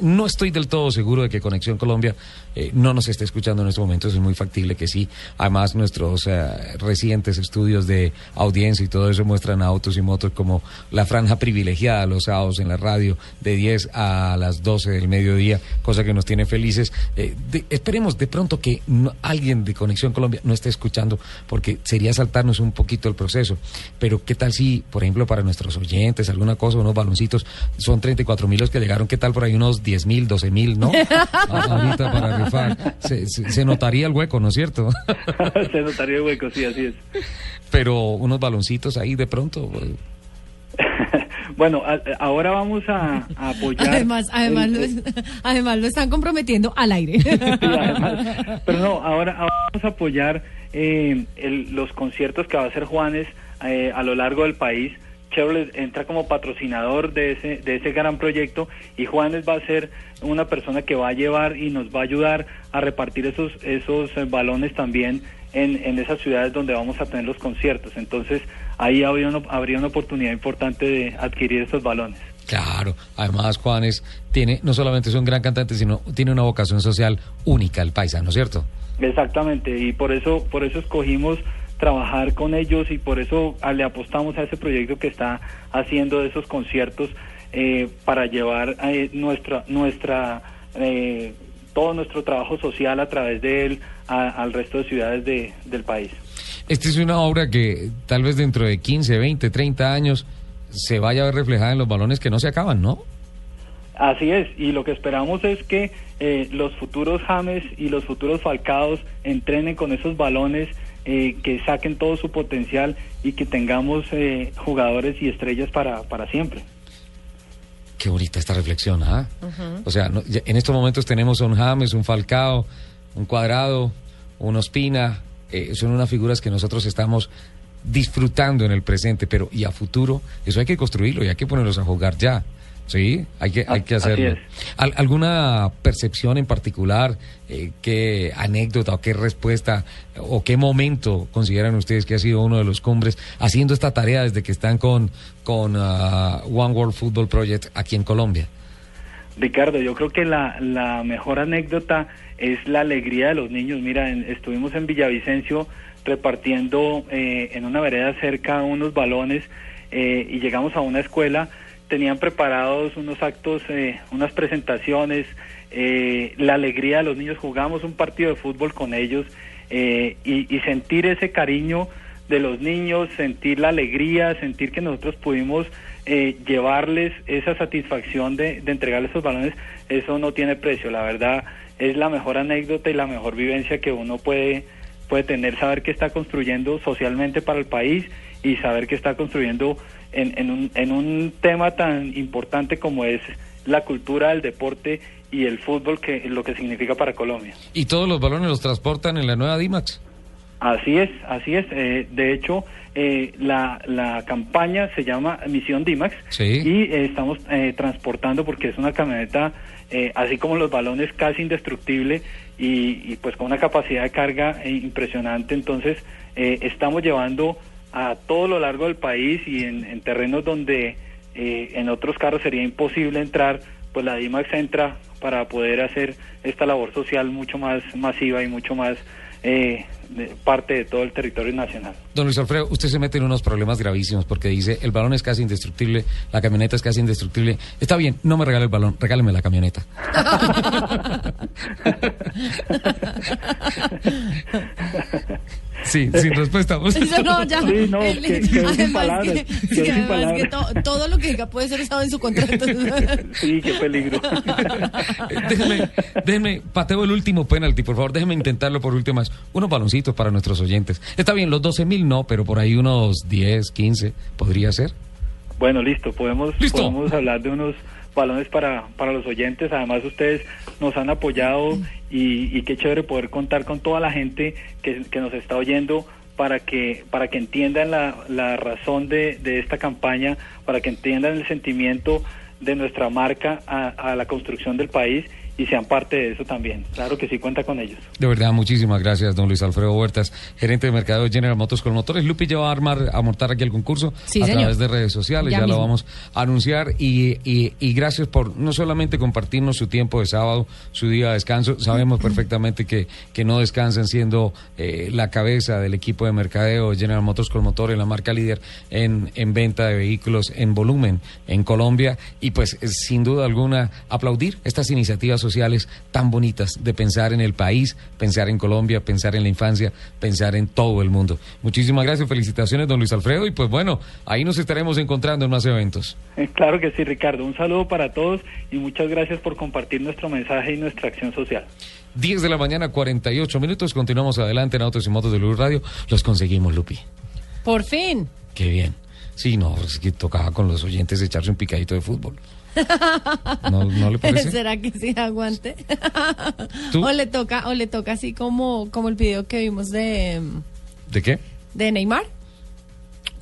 no estoy del todo seguro de que Conexión Colombia eh, no nos esté escuchando en estos momentos. Es muy factible que sí. Además, nuestros eh, recientes estudios de audiencia y todo eso muestran a autos y motos como la franja privilegiada los sábados en la radio de 10 a las 12 del mediodía, cosa que nos tiene felices. Eh, de- esperemos de pronto que no- alguien de Conexión Colombia no esté escuchando, porque sería saltarnos un poquito el proceso. Pero, ¿qué tal si, por ejemplo, para nuestros oyentes, alguna cosa, unos baloncitos, son 34 mil los que llegaron, ¿qué tal por ahí unos 10 mil, 12 mil, no? *laughs* Ahorita para Se, se- se notaría el hueco, ¿no es cierto? *laughs* Se notaría el hueco, sí, así es. Pero unos baloncitos ahí de pronto. pues, *laughs* Bueno, a- ahora vamos a, a apoyar. Además, además, el- lo, *laughs* además lo están comprometiendo al aire. Sí, además. pero no, ahora, ahora vamos a apoyar eh, el- los conciertos que va a hacer Juanes eh, a lo largo del país. Chevrolet entra como patrocinador de ese, de ese gran proyecto y Juanes va a ser una persona que va a llevar y nos va a ayudar a repartir esos, esos eh, balones también en, en esas ciudades donde vamos a tener los conciertos. Entonces ahí habría una, habría una oportunidad importante de adquirir esos balones. Claro, además Juanes tiene, no solamente es un gran cantante, sino tiene una vocación social única, el paisa, ¿no es cierto? Exactamente, y por eso, por eso escogimos trabajar con ellos y por eso ah, le apostamos a ese proyecto que está haciendo de esos conciertos eh, para llevar eh, nuestra, nuestra, eh, todo nuestro trabajo social a través de él a- al resto de ciudades de- del país. Esta es una obra que tal vez dentro de 15, 20, 30 años se vaya a ver reflejada en los balones que no se acaban, ¿no? Así es, y lo que esperamos es que eh, los futuros James y los futuros Falcados entrenen con esos balones, eh, que saquen todo su potencial y que tengamos eh, jugadores y estrellas para, para siempre. Qué bonita esta reflexión, ¿ah? O sea, no- ya- en estos momentos tenemos un James, un Falcao, un Cuadrado, un Ospina, eh, son unas figuras que nosotros estamos disfrutando en el presente, pero y a futuro, eso hay que construirlo y hay que ponerlos a jugar ya. Sí, hay que, hay que Así hacerlo. Al- ¿Alguna percepción en particular? Eh, ¿Qué anécdota o qué respuesta o qué momento consideran ustedes que ha sido uno de los cumbres haciendo esta tarea desde que están con, con ah, One World Football Project aquí en Colombia? Ricardo, yo creo que la, la mejor anécdota es la alegría de los niños. Mira, en- estuvimos en Villavicencio repartiendo eh, en una vereda cerca unos balones eh, y llegamos a una escuela, tenían preparados unos actos, eh, unas presentaciones, eh, la alegría de los niños, jugamos un partido de fútbol con ellos eh, y, y sentir ese cariño de los niños, sentir la alegría, sentir que nosotros pudimos eh, llevarles esa satisfacción de, de entregarles esos balones, eso no tiene precio. La verdad es la mejor anécdota y la mejor vivencia que uno puede puede tener saber que está construyendo socialmente para el país y saber que está construyendo en, en, un, en un tema tan importante como es la cultura del deporte y el fútbol, que lo que significa para Colombia. ¿Y todos los balones los transportan en la nueva DIMAX? Así es, así es. Eh, de hecho, eh, la, la campaña se llama Misión DIMAX Sí. y eh, estamos eh, transportando porque es una camioneta, eh, así como los balones, casi indestructible y, y, pues con una capacidad de carga impresionante. Entonces, eh, estamos llevando a todo lo largo del país y en, en terrenos donde eh, en otros carros sería imposible entrar, pues la DIMAX entra para poder hacer esta labor social mucho más masiva y mucho más eh, de- parte de todo el territorio nacional. Don Luis Alfredo, usted se mete en unos problemas gravísimos porque dice el balón es casi indestructible, la camioneta es casi indestructible. Está bien, no me regale el balón, regáleme la camioneta. *laughs* *laughs* Sí, sin *laughs* respuesta. Eso no, ya. Sí, no, Él- que- quedó sin además palabras, que- sí, sin además palabras. que to- todo lo que diga puede ser usado en su contra. entonces- *laughs* Sí, qué peligro. *laughs* déjeme, déjeme, pateo el último penalti, por favor, déjeme intentarlo por última vez. Unos baloncitos para nuestros oyentes. Está bien, los 12 mil no, pero por ahí unos 10, 15 podría ser. Bueno, listo, podemos, Listo. podemos hablar de unos balones para, para los oyentes. Además, ustedes nos han apoyado y, y qué chévere poder contar con toda la gente que, que nos está oyendo para que, para que entiendan la, la razón de, de esta campaña, para que entiendan el sentimiento de nuestra marca a, a la construcción del país y sean parte de eso también. Claro que sí, cuenta con ellos. De verdad, muchísimas gracias, don Luis Alfredo Huertas, gerente de mercado de General Motors con motores. Lupi ya va a armar, a montar aquí el concurso Sí, a señor. través de redes sociales, Ya ya, lo vamos a anunciar y, y- y gracias por no solamente compartirnos su tiempo de sábado, su día de descanso. Sabemos perfectamente que, que no descansan siendo eh, la cabeza del equipo de mercadeo de General Motors con motores, la marca líder en, en venta de vehículos en volumen en Colombia y pues eh, sin duda alguna aplaudir estas iniciativas sociales tan bonitas de pensar en el país, pensar en Colombia, pensar en la infancia, pensar en todo el mundo. Muchísimas gracias, felicitaciones don Luis Alfredo y pues bueno, ahí nos estaremos encontrando en más eventos. Eh, Claro que sí, Ricardo. Un saludo para todos y muchas gracias por compartir nuestro mensaje y nuestra acción social. 10 de la mañana, 48 minutos, continuamos adelante en Autos y Motos de Luz Radio. Los conseguimos, Lupi. Por fin. Qué bien. Sí, no, es que tocaba con los oyentes echarse un picadito de fútbol. ¿No, no le parece? *laughs* ¿Será que sí aguante? ¿Tú? O le toca, o le toca así como, como el video que vimos de, ¿De qué? de Neymar.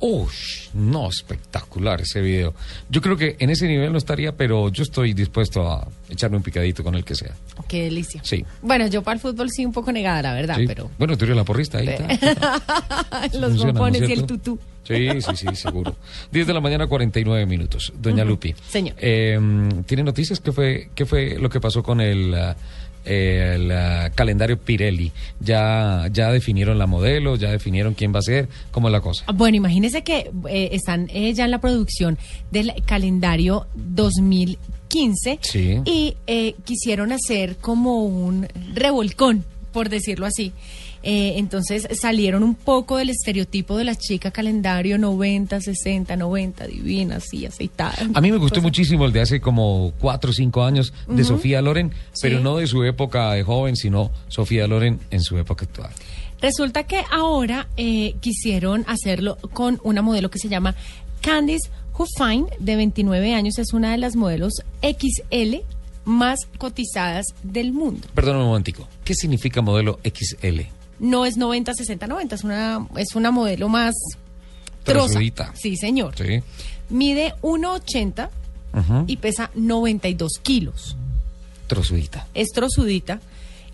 Ush, no, espectacular ese video. Yo creo que en ese nivel no estaría, pero yo estoy dispuesto a echarme un picadito con el que sea. Qué delicia. Sí. Bueno, yo para el fútbol sí un poco negada, la verdad, Sí. pero Bueno, tú eres la porrista ahí. está. *laughs* los Funciona, ¿no bombones es y el tutú. Sí, sí, sí, seguro. 10 de la mañana, 49 minutos. Doña Lupi. Señor. Eh, ¿Tiene noticias? ¿Qué fue, ¿Qué fue lo que pasó con el, ah, eh, el, ah, calendario Pirelli? ¿Ya, ¿Ya definieron la modelo? ¿Ya definieron quién va a ser? ¿Cómo es la cosa? Bueno, imagínense que eh, están eh, ya en la producción del calendario 2015 Sí. y eh, quisieron hacer como un revolcón, por decirlo así. Eh, entonces salieron un poco del estereotipo de la chica calendario 90, 60, 90, divina, así, aceitada. A mí me gustó Cosas- muchísimo el de hace como cuatro o cinco años de. Sofía Loren, pero Sí. no de su época de joven, sino Sofía Loren en su época actual. Resulta que ahora eh, quisieron hacerlo con una modelo que se llama Candice Huffine, de 29 años, es una de las modelos XL más cotizadas del mundo. Perdón un momentico. ¿Qué significa modelo XL? No es 90, 60, 90, es una, es una modelo más troza. Trozudita. Sí, señor. Sí. Mide 1,80 Ujú. y pesa 92 kilos. Trozudita. Es trozudita.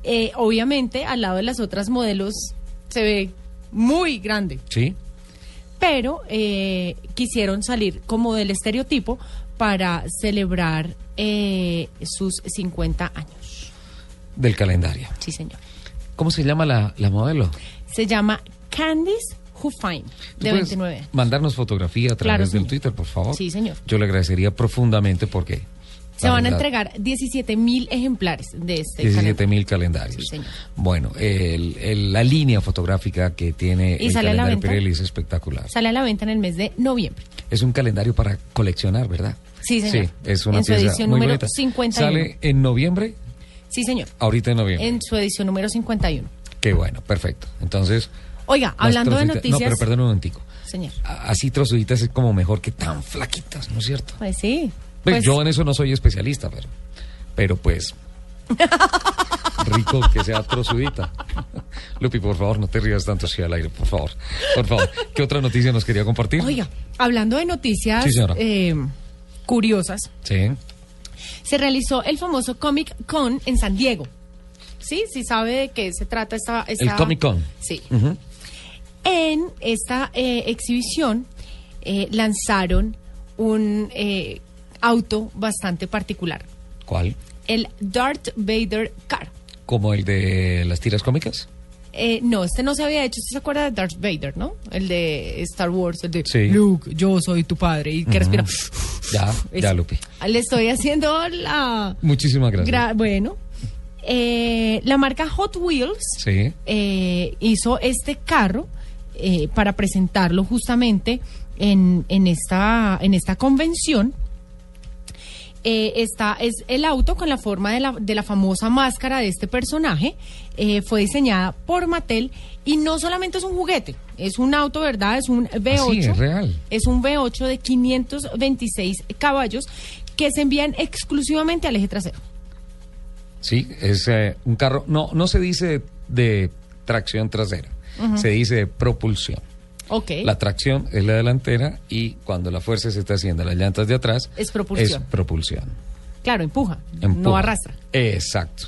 Eh, obviamente, al lado de las otras modelos, se ve muy grande. ¿Sí? pero eh, quisieron salir como del estereotipo para celebrar eh, sus 50 años. Del calendario. Sí, señor. ¿Cómo se llama la, la modelo? Se llama Candice Huffine, ¿Tú de puedes 29. Mandarnos fotografía a Claro, través del señor. Twitter, por favor. Sí, señor. Yo le agradecería profundamente porque. Se van a entregar 17 mil ejemplares de este 17 calendario. mil calendarios. Sí, señor. Bueno, el- el- la línea fotográfica que tiene ¿Y el sale a la calendario venta? Pirelli es espectacular. Sale a la venta en el mes de noviembre. Es un calendario para coleccionar, ¿verdad? Sí, señor. Sí, es una En su pieza edición muy número bonita. 51. Sale en noviembre, Sí, señor. ahorita en noviembre. En su edición número 51. Qué bueno, perfecto. Entonces. Oiga, hablando de noticias. No, pero perdón un momentico. Señor. Así trozuditas es como mejor que tan flaquitas, ¿no es cierto? Pues sí. Pues, Pues- yo en eso no soy especialista, pero, pero pues *laughs* rico que sea trozudita. *laughs* Lupi, por favor, no te rías tanto así al aire, por favor. Por favor. ¿Qué otra noticia nos quería compartir? Oiga, hablando de noticias Sí, señora. eh, curiosas, Sí. Se realizó el famoso Comic Con en San Diego. ¿Sí? ¿Sí sabe de qué se trata esta... esta- El Comic Con. Sí. En esta eh, exhibición eh, lanzaron un eh, auto bastante particular, ¿Cuál? el Darth Vader Car. ¿Como el de las tiras cómicas? Eh, no, este no se había hecho. ¿Usted se acuerda de Darth Vader, no? El de Star Wars, el de Sí. Luke, yo soy tu padre, y que respira. Ya, ya. *laughs* Lupi. Le estoy haciendo la. Muchísimas gracias. gra- bueno, eh, la marca Hot Wheels Sí. eh, hizo este carro para presentarlo justamente en, en, esta, en esta convención. Eh, esta es el auto con la forma de la, de la famosa máscara de este personaje. Eh, fue diseñada por Mattel y no solamente es un juguete, es un auto, ¿verdad? Es un V8. Ah, sí, es real. Es un V8 de 526 caballos que se envían exclusivamente al eje trasero. Sí, es eh, un carro, no, no se dice de tracción trasera, se dice de propulsión. La tracción es la delantera y cuando la fuerza se está haciendo las llantas de atrás Es propulsión. es propulsión. Claro, empuja, no arrastra. Exacto.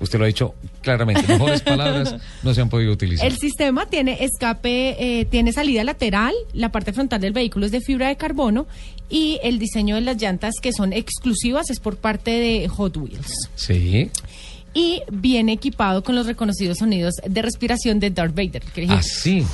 Usted lo ha dicho claramente. Mejores palabras no se han podido utilizar. El sistema tiene escape, eh, tiene salida lateral, la parte frontal del vehículo es de fibra de carbono y el diseño de las llantas que son exclusivas es por parte de Hot Wheels. Sí. Y viene equipado con los reconocidos sonidos de respiración de Darth Vader. dije, Así.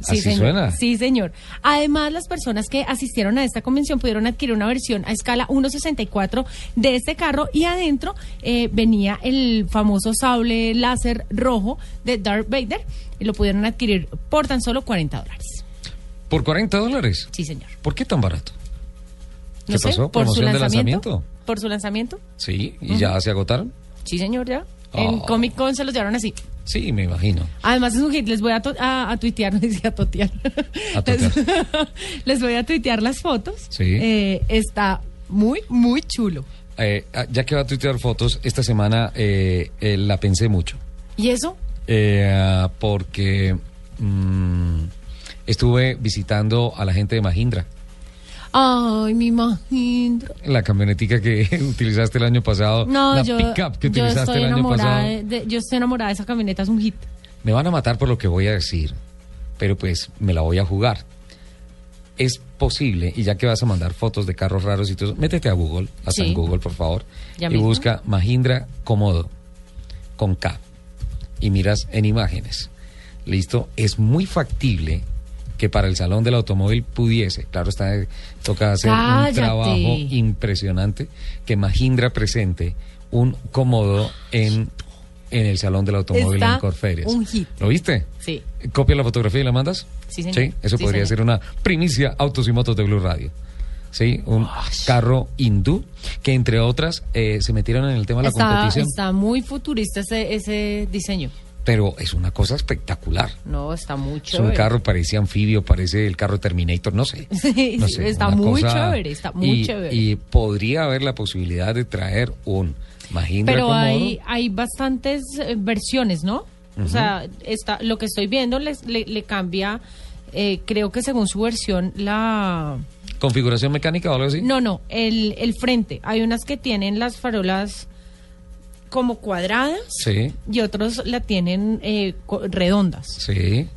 Sí, Así señor. suena. Sí, señor. Además, las personas que asistieron a esta convención pudieron adquirir una versión a escala 1.64 de este carro y adentro eh, venía el famoso sable láser rojo de Darth Vader y lo pudieron adquirir por tan solo 40 dólares. ¿Por 40 dólares? Sí, señor. ¿Por qué tan barato? No ¿Qué sé, pasó? por su ¿Promoción de lanzamiento. lanzamiento? ¿Por su lanzamiento? Sí, y ya se agotaron. Sí, señor, ya. En Oh. Comic Con se los llevaron así. Sí, me imagino. Además es un hit, les voy a, to- a, a tuitear, *laughs* no decía totear. A totear. Les, *laughs* les voy a tuitear las fotos. Sí. Eh, está muy, muy chulo. Eh, ah, ya que va a tuitear fotos, esta semana eh, eh, la pensé mucho. ¿Y eso? Eh, ah, porque mm, estuve visitando a la gente de Mahindra. Ay, mi Mahindra. La camionetica que *laughs* utilizaste el año pasado, No, la yo, pickup que utilizaste el año pasado. de, yo estoy enamorada de esa camioneta, es un hit. Me van a matar por lo que voy a decir, pero pues me la voy a jugar. Es posible, y ya que vas a mandar fotos de carros raros y todo, métete a Google, hasta Sí. en Google, por favor, Ya y mismo. busca Mahindra Comodo, con K, y miras en imágenes. Listo, es muy factible que para el salón del automóvil pudiese, claro está, toca hacer Cállate. un trabajo impresionante, que Mahindra presente un Comodo en, en el salón del automóvil Está en Corferias. un hit. ¿Lo viste? Sí. ¿Copia la fotografía y la mandas? Sí, señor. eso Sí, podría señor. ser una primicia autos y motos de Blue Radio. Sí, un carro hindú que entre otras eh, se metieron en el tema de la Está, competición, está muy futurista ese, ese diseño. Pero es una cosa espectacular. No, está muy Es un chévere. carro, parece anfibio, parece el carro Terminator, no sé. *laughs* Sí, No sí, sé, está muy cosa- chévere, está muy y, chévere. Y podría haber la posibilidad de traer un Mahindra Pero hay, hay bastantes eh, versiones, ¿no? O sea, está, lo que estoy viendo les- le, le cambia, eh, creo que según su versión, la... ¿Configuración mecánica o algo así? No, no, el, el frente. Hay unas que tienen las farolas como cuadradas Sí, y otros la tienen eh, redondas. sí.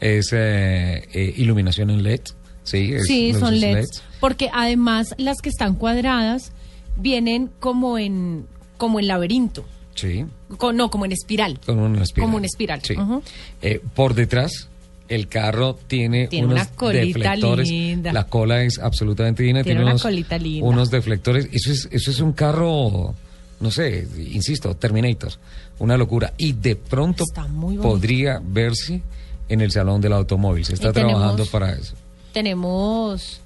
Es eh, eh, iluminación en LED. Sí, es Sí, son LEDs. Porque además las que están cuadradas vienen como en, como en laberinto. Sí, Co- no, como en espiral. con una espiral. Como una espiral. Sí. Eh, por detrás, el carro tiene, Tiene unos una colita deflectores. linda. La cola es absolutamente divina. Tiene una unos, colita linda. unos deflectores. Eso es, eso es un carro, no sé, insisto, Terminator. Una locura. Y de pronto podría verse en el salón del automóvil. Se está tenemos- trabajando para eso. Tenemos,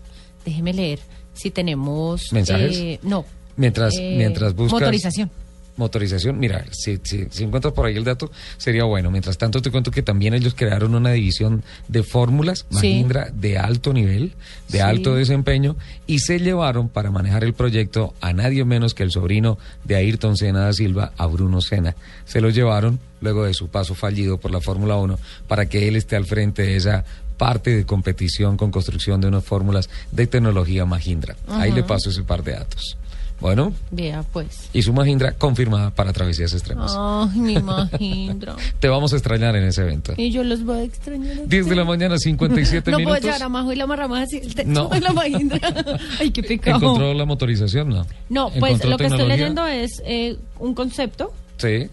déjeme leer, si tenemos... ¿Mensajes? eh, no. Mientras, Eh, mientras buscas. Motorización. Motorización. Mira, si, si, si encuentras por ahí el dato, sería bueno. Mientras tanto, te cuento que también ellos crearon una división de fórmulas, Sí. Mahindra, de alto nivel, de Sí. alto desempeño, y se llevaron para manejar el proyecto a nadie menos que el sobrino de Ayrton Senna da Silva, a Bruno Senna. Se lo llevaron luego de su paso fallido por la Fórmula 1 para que él esté al frente de esa parte de competición con construcción de unas fórmulas de tecnología Mahindra. Ahí le paso ese par de datos. Bueno, Vea, pues. y su Mahindra confirmada para travesías extremas. Ay, mi Mahindra. *laughs* Te vamos a extrañar en ese evento. Y yo los voy a extrañar. a 10 de la mañana, 57 *laughs* No puedo minutos. llevar a Majo y la amarramos así el techo No. de la Mahindra. *laughs* Ay, qué pecado. ¿Encontró la motorización? No. No, pues ¿Encontró lo que estoy leyendo es eh, un concepto, Sí.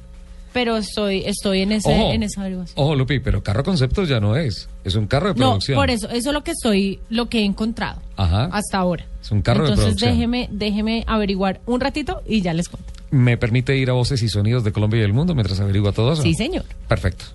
Pero estoy estoy en ese Ojo, en esa averiguación. ojo, Lupi, pero carro concepto ya no es. Es un carro de No, producción. por eso, eso es lo que estoy, lo que he encontrado Ajá. hasta ahora. Es un carro de Entonces producción. déjeme, déjeme averiguar un ratito y ya les cuento. ¿Me permite ir a Voces y Sonidos de Colombia y el Mundo mientras averigua todo eso? Sí, señor. Perfecto.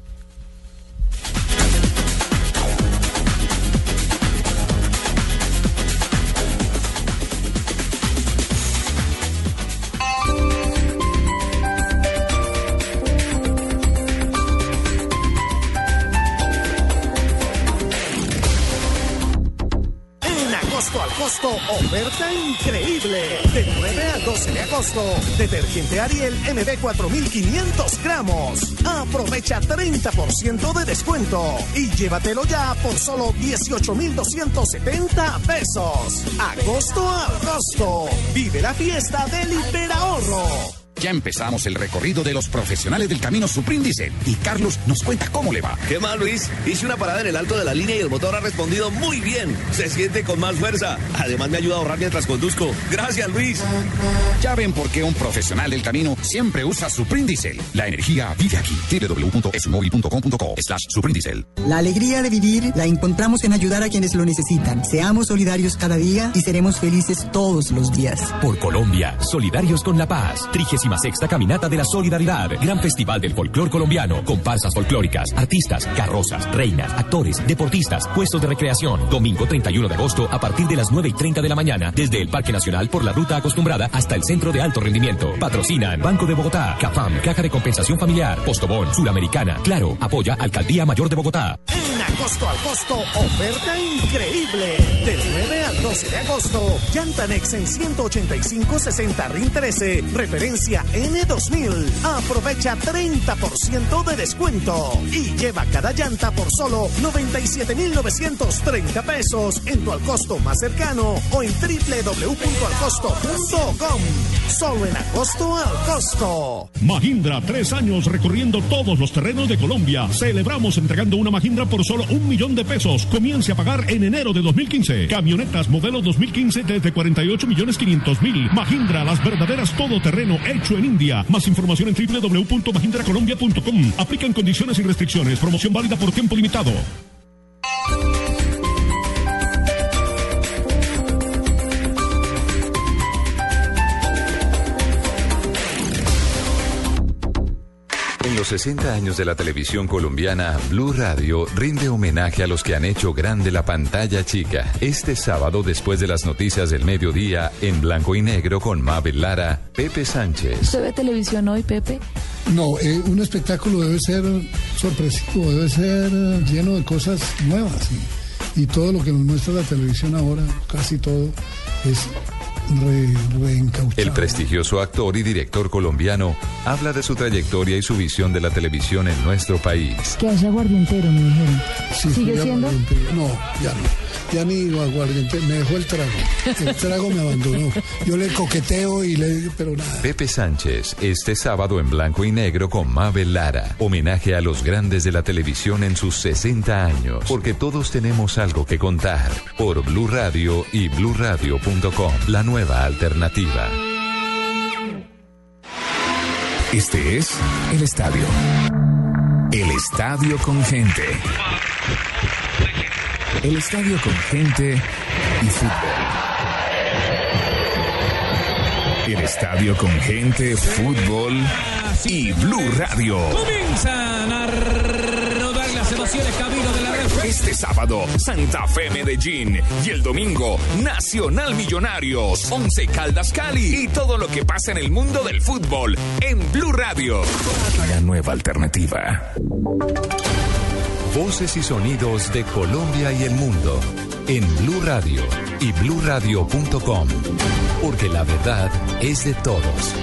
Oferta increíble. Del 9 al 12 de agosto, detergente Ariel MB 4500 gramos. Aprovecha 30% de descuento y llévatelo ya por solo 18,270 pesos. Agosto al costo. Vive la fiesta del hiperahorro. Ya empezamos el recorrido de los profesionales del camino Supreme Diesel y Carlos nos cuenta cómo le va. ¿Qué más, Luis? Hice una parada en el alto de la línea y el motor ha respondido muy bien. Se siente con más fuerza. Además, me ayuda a ahorrar mientras conduzco. Gracias, Luis. Ya ven por qué un profesional del camino siempre usa Supreme Diesel. La energía vive aquí. www.esmóvil.com.co slash Supreme Diesel. La alegría de vivir la encontramos en ayudar a quienes lo necesitan. Seamos solidarios cada día y seremos felices todos los días. Por Colombia, solidarios con la paz. 36 Caminata de la Solidaridad. Gran Festival del Folclor Colombiano. Comparsas folclóricas, artistas, carrozas, reinas, actores, deportistas, puestos de recreación. Domingo 31 de agosto a partir de las 9 y 30 de la mañana. Desde el Parque Nacional por la ruta acostumbrada hasta el Centro de Alto Rendimiento. Patrocinan Banco de Bogotá, CAFAM, Caja de Compensación Familiar, Postobón, Suramericana. Claro, apoya Alcaldía Mayor de Bogotá. En agosto al costo, oferta increíble. Del 9 al 12 de agosto, Yantanex en 185-60 RIN 13, referencia N2000. Aprovecha 30% de descuento y lleva cada llanta por solo 97,930 pesos en tu al costo más cercano o en www.alcosto.com. Solo en agosto al costo. Mahindra, tres años recorriendo todos los terrenos de Colombia. Celebramos entregando una Mahindra por solo un millón de pesos. Comience a pagar en enero de 2015. Camionetas modelo 2015 desde 48 millones 500 mil. Mahindra, las verdaderas todoterreno en India. Más información en www.mahindracolombia.com. Aplican condiciones y restricciones. Promoción válida por tiempo limitado. Los 60 años de la televisión colombiana, Blue Radio rinde homenaje a los que han hecho grande la pantalla chica. Este sábado, después de las noticias del mediodía, en blanco y negro con Mabel Lara, Pepe Sánchez. ¿Usted ve televisión hoy, Pepe? No, eh, un espectáculo debe ser sorpresivo, debe ser eh, lleno de cosas nuevas. Y, y todo lo que nos muestra la televisión ahora, casi todo, es re, reencauchado. El prestigioso actor y director colombiano habla de su trayectoria y su visión de la televisión en nuestro país. Que hace aguardientero, me dijeron. Sí, ¿Sigue siendo? No, ya no. Ya ni aguardiente, me dejó el trago. El trago me abandonó. Yo le coqueteo y le digo, pero nada. Pepe Sánchez, este sábado en blanco y negro con Mabel Lara. Homenaje a los grandes de la televisión en sus 60 años. Porque todos tenemos algo que contar. Por Blue Radio y bluradio.com. La nueva alternativa. Este es el estadio. El estadio con gente. El estadio con gente y fútbol. El estadio con gente, fútbol y Blue Radio. Comienzan a rodar las emociones camino de la red Este sábado, Santa Fe Medellín. Y el domingo, Nacional Millonarios, Once Caldas Cali. Y todo lo que pasa en el mundo del fútbol en Blue Radio. La nueva alternativa. Voces y sonidos de Colombia y el mundo en Blue Radio y bluradio.com. Porque la verdad es de todos.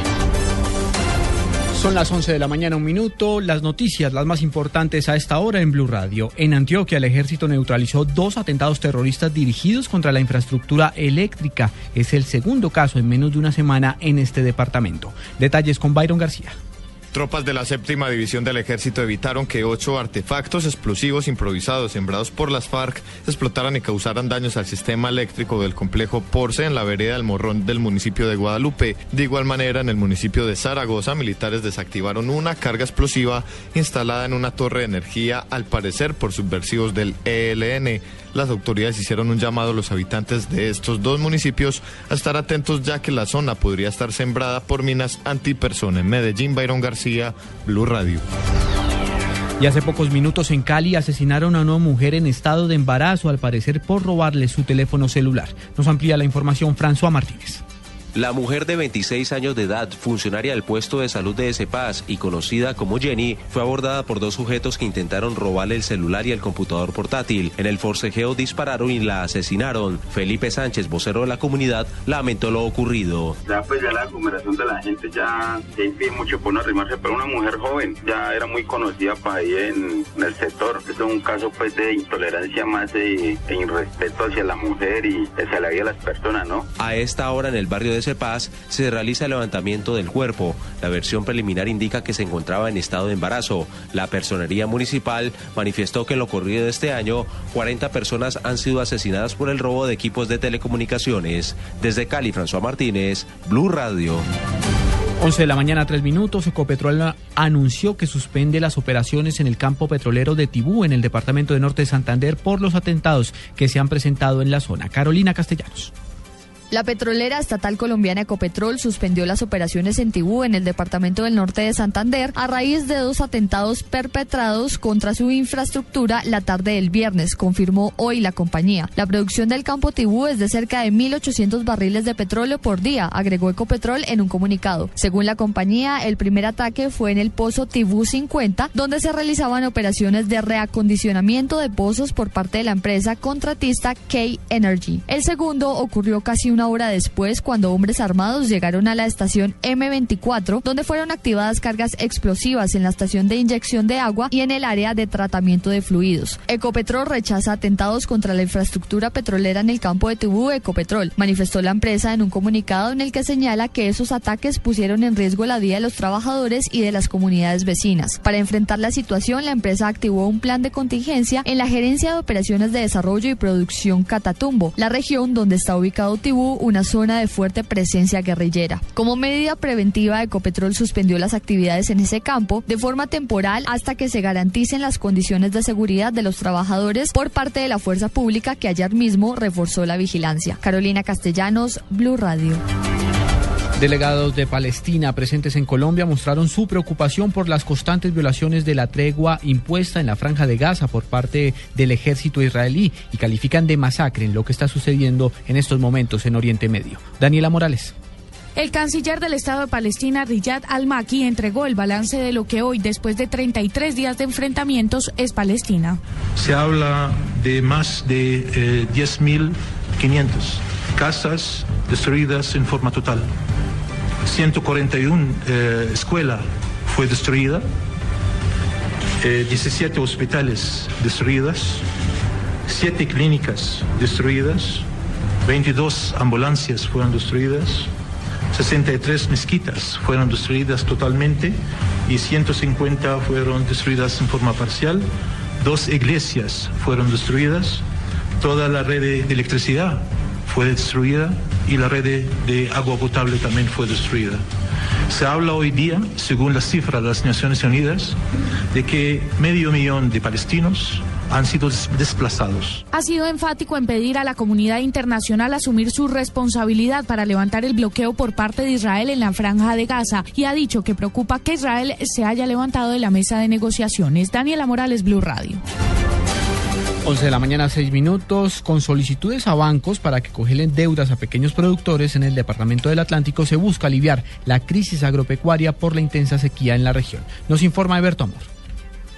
Son las 11 de la mañana, un minuto. Las noticias, las más importantes a esta hora en Blue Radio. En Antioquia, el ejército neutralizó dos atentados terroristas dirigidos contra la infraestructura eléctrica. Es el segundo caso en menos de una semana en este departamento. Detalles con Byron García. Tropas de la séptima división del ejército evitaron que ocho artefactos explosivos improvisados sembrados por las FARC explotaran y causaran daños al sistema eléctrico del complejo Porce en la vereda del Morrón del municipio de Guadalupe. De igual manera, en el municipio de Zaragoza, militares desactivaron una carga explosiva instalada en una torre de energía, al parecer por subversivos del ELN. Las autoridades hicieron un llamado a los habitantes de estos dos municipios a estar atentos ya que la zona podría estar sembrada por minas antipersona. En Medellín, Byron García, Blue Radio. Y hace pocos minutos en Cali asesinaron a una mujer en estado de embarazo, al parecer por robarle su teléfono celular. Nos amplía la información François Martínez. La mujer de 26 años de edad, funcionaria del puesto de salud de ese Paz y conocida como Jenny, fue abordada por dos sujetos que intentaron robarle el celular y el computador portátil. En el forcejeo dispararon y la asesinaron. Felipe Sánchez, vocero de la comunidad, lamentó lo ocurrido. Ya pues ya la aglomeración de la gente ya, ya impide mucho por no arrimarse, pero una mujer joven ya era muy conocida para ahí en, en el sector. Esto es un caso pues de intolerancia más de, de irrespeto hacia la mujer y hacia la vida de las personas, ¿no? A esta hora en el barrio de Paz se realiza el levantamiento del cuerpo. La versión preliminar indica que se encontraba en estado de embarazo. La personería municipal manifestó que en lo corrido de este año, 40 personas han sido asesinadas por el robo de equipos de telecomunicaciones. Desde Cali, François Martínez, Blue Radio. 11 de la mañana, 3 minutos. Ecopetrol anunció que suspende las operaciones en el campo petrolero de Tibú, en el departamento de Norte de Santander, por los atentados que se han presentado en la zona. Carolina Castellanos. La petrolera estatal colombiana Ecopetrol suspendió las operaciones en Tibú, en el departamento del norte de Santander, a raíz de dos atentados perpetrados contra su infraestructura la tarde del viernes, confirmó hoy la compañía. La producción del campo Tibú es de cerca de 1.800 barriles de petróleo por día, agregó Ecopetrol en un comunicado. Según la compañía, el primer ataque fue en el pozo Tibú 50, donde se realizaban operaciones de reacondicionamiento de pozos por parte de la empresa contratista K Energy. El segundo ocurrió casi una hora después cuando hombres armados llegaron a la estación M24, donde fueron activadas cargas explosivas en la estación de inyección de agua y en el área de tratamiento de fluidos. Ecopetrol rechaza atentados contra la infraestructura petrolera en el campo de Tibú Ecopetrol, manifestó la empresa en un comunicado en el que señala que esos ataques pusieron en riesgo la vida de los trabajadores y de las comunidades vecinas. Para enfrentar la situación, la empresa activó un plan de contingencia en la Gerencia de Operaciones de Desarrollo y Producción Catatumbo, la región donde está ubicado Tibú una zona de fuerte presencia guerrillera. Como medida preventiva, Ecopetrol suspendió las actividades en ese campo de forma temporal hasta que se garanticen las condiciones de seguridad de los trabajadores por parte de la fuerza pública que ayer mismo reforzó la vigilancia. Carolina Castellanos, Blue Radio. Delegados de Palestina presentes en Colombia mostraron su preocupación por las constantes violaciones de la tregua impuesta en la franja de Gaza por parte del ejército israelí y califican de masacre en lo que está sucediendo en estos momentos en Oriente Medio. Daniela Morales. El canciller del Estado de Palestina, Riyad al-Maki, entregó el balance de lo que hoy, después de 33 días de enfrentamientos, es Palestina. Se habla de más de eh, 10.500 casas destruidas en forma total. 141 eh, escuelas fue destruida, eh, 17 hospitales destruidas, 7 clínicas destruidas, 22 ambulancias fueron destruidas, 63 mezquitas fueron destruidas totalmente y 150 fueron destruidas en forma parcial, dos iglesias fueron destruidas, toda la red de electricidad fue destruida y la red de, agua potable también fue destruida. Se habla hoy día, según las cifras de las Naciones Unidas, de que medio millón de palestinos han sido desplazados. Ha sido enfático en pedir a la comunidad internacional asumir su responsabilidad para levantar el bloqueo por parte de Israel en la franja de Gaza y ha dicho que preocupa que Israel se haya levantado de la mesa de negociaciones. Daniela Morales, Blue Radio. 11 de la mañana, 6 minutos. Con solicitudes a bancos para que congelen deudas a pequeños productores en el departamento del Atlántico, se busca aliviar la crisis agropecuaria por la intensa sequía en la región. Nos informa Eberto Amor.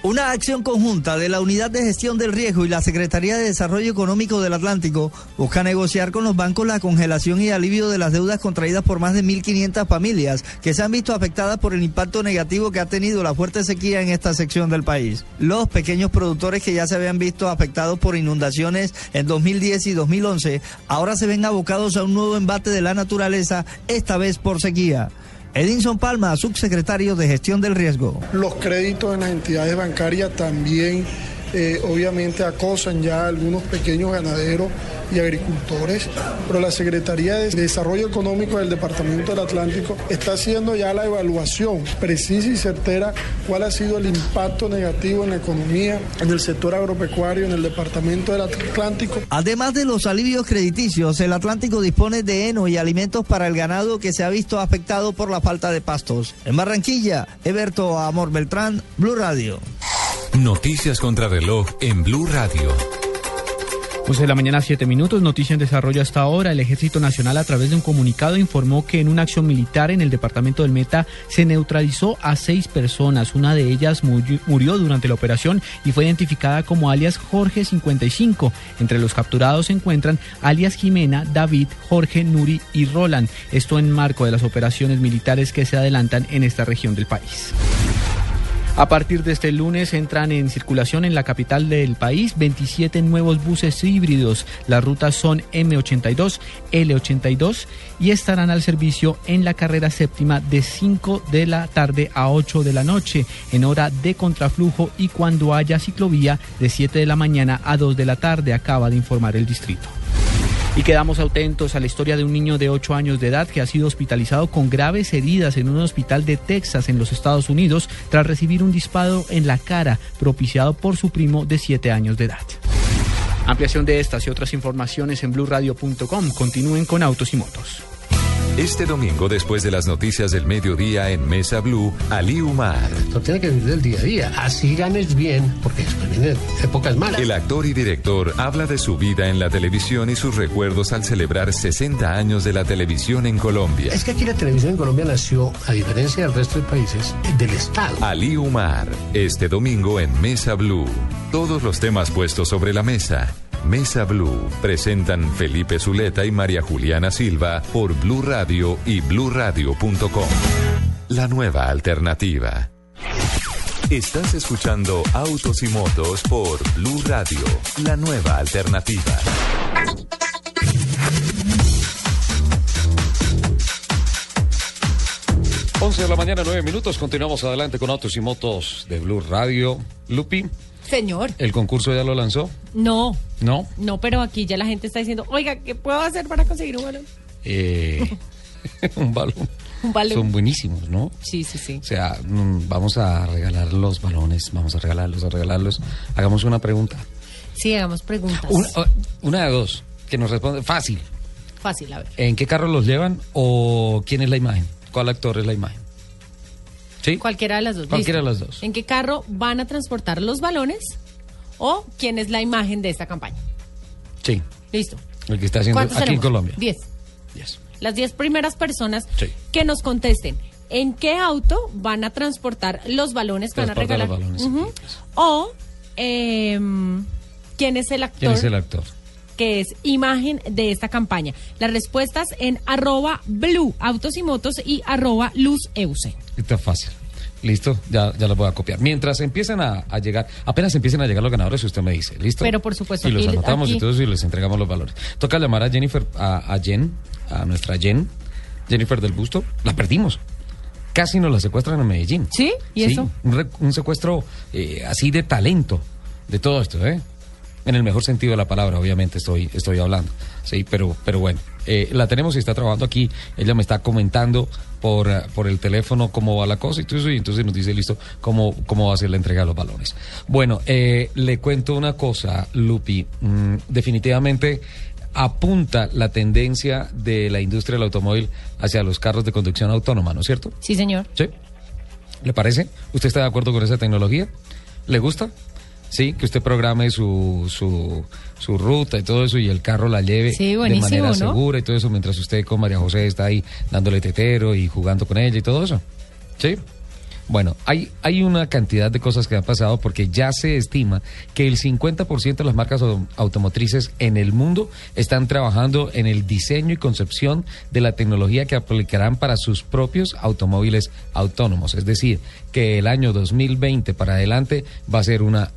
Una acción conjunta de la Unidad de Gestión del Riesgo y la Secretaría de Desarrollo Económico del Atlántico busca negociar con los bancos la congelación y alivio de las deudas contraídas por más de 1.500 familias que se han visto afectadas por el impacto negativo que ha tenido la fuerte sequía en esta sección del país. Los pequeños productores que ya se habían visto afectados por inundaciones en 2010 y 2011 ahora se ven abocados a un nuevo embate de la naturaleza, esta vez por sequía. Edinson Palma, subsecretario de Gestión del Riesgo. Los créditos en las entidades bancarias también eh, obviamente acosan ya a algunos pequeños ganaderos y agricultores, pero la Secretaría de Desarrollo Económico del Departamento del Atlántico está haciendo ya la evaluación precisa y certera cuál ha sido el impacto negativo en la economía, en el sector agropecuario, en el Departamento del Atlántico. Además de los alivios crediticios, el Atlántico dispone de heno y alimentos para el ganado que se ha visto afectado por la falta de pastos. En Barranquilla, Eberto Amor Beltrán, Blue Radio. Noticias contra reloj en Blue Radio. 11 de la mañana, 7 minutos. Noticia en desarrollo hasta ahora. El Ejército Nacional, a través de un comunicado, informó que en una acción militar en el departamento del Meta se neutralizó a seis personas. Una de ellas murió durante la operación y fue identificada como alias Jorge 55. Entre los capturados se encuentran alias Jimena, David, Jorge, Nuri y Roland. Esto en marco de las operaciones militares que se adelantan en esta región del país. A partir de este lunes entran en circulación en la capital del país 27 nuevos buses híbridos. Las rutas son M82, L82 y estarán al servicio en la carrera séptima de 5 de la tarde a 8 de la noche en hora de contraflujo y cuando haya ciclovía de 7 de la mañana a 2 de la tarde, acaba de informar el distrito. Y quedamos atentos a la historia de un niño de 8 años de edad que ha sido hospitalizado con graves heridas en un hospital de Texas en los Estados Unidos tras recibir un disparo en la cara propiciado por su primo de 7 años de edad. Ampliación de estas y otras informaciones en blurradio.com. Continúen con Autos y Motos. Este domingo, después de las noticias del mediodía en Mesa Blue, Ali Umar. No tiene que vivir del día a día. Así ganes bien, porque después vienen épocas malas. El actor y director habla de su vida en la televisión y sus recuerdos al celebrar 60 años de la televisión en Colombia. Es que aquí la televisión en Colombia nació, a diferencia del resto de países, del Estado. Ali Umar, este domingo en Mesa Blue. Todos los temas puestos sobre la mesa. Mesa Blue presentan Felipe Zuleta y María Juliana Silva por Blue Radio y bluradio.com. La nueva alternativa. Estás escuchando Autos y Motos por Blue Radio, la nueva alternativa. Once de la mañana, nueve minutos. Continuamos adelante con Autos y Motos de Blue Radio. Lupi. Señor. ¿El concurso ya lo lanzó? No. ¿No? No, pero aquí ya la gente está diciendo, oiga, ¿qué puedo hacer para conseguir un balón? Eh, *laughs* un balón. Un balón. Son buenísimos, ¿no? Sí, sí, sí. O sea, mm, vamos a regalar los balones, vamos a regalarlos, a regalarlos. Hagamos una pregunta. Sí, hagamos preguntas. Una, una de dos, que nos responde fácil. Fácil, a ver. ¿En qué carro los llevan o quién es la imagen? ¿Cuál actor es la imagen? ¿Sí? Cualquiera de las dos. Cualquiera listo. de las dos. ¿En qué carro van a transportar los balones o quién es la imagen de esta campaña? Sí. Listo. El que está haciendo aquí ¿Cuántos en? Colombia. Diez. Diez. Las diez primeras personas Sí. que nos contesten en qué auto van a transportar los balones que van a regalar. los balones. O em, quién es el actor ¿Quién es el actor? Que es imagen de esta campaña. Las respuestas en arroba blue autos y motos y arroba luz euse. Está fácil. Listo, ya, ya voy a copiar. Mientras empiecen a, a llegar, apenas empiecen a llegar los ganadores, usted me dice, ¿listo? Pero por supuesto, Y los anotamos aquí- y todos y les entregamos los valores. Toca llamar a Jennifer, a, a Jen, a nuestra Jen, Jennifer del Busto. La perdimos. Casi nos la secuestran en Medellín. ¿Sí? ¿Y eso? Un, un secuestro eh, así de talento de todo esto, ¿eh? En el mejor sentido de la palabra, obviamente estoy, estoy hablando. Sí, pero, pero bueno, eh, la tenemos y está trabajando aquí. Ella me está comentando por, por el teléfono cómo va la cosa y todo eso, y entonces nos dice, listo, cómo, cómo va a ser la entrega de los balones. Bueno, eh, le cuento una cosa, Lupi. Mm, definitivamente apunta la tendencia de la industria del automóvil hacia los carros de conducción autónoma, ¿no es cierto? Sí, señor. ¿Sí? ¿Le parece? ¿Usted está de acuerdo con esa tecnología? ¿Le gusta? Sí, que usted programe su, su, su ruta y todo eso y el carro la lleve Sí, de manera ¿no? segura y todo eso mientras usted con María José está ahí dándole tetero y jugando con ella y todo eso. Sí. Bueno, hay, hay una cantidad de cosas que han pasado porque ya se estima que el 50% de las marcas au- automotrices en el mundo están trabajando en el diseño y concepción de la tecnología que aplicarán para sus propios automóviles autónomos. Es decir, que el año 2020 para adelante va a ser una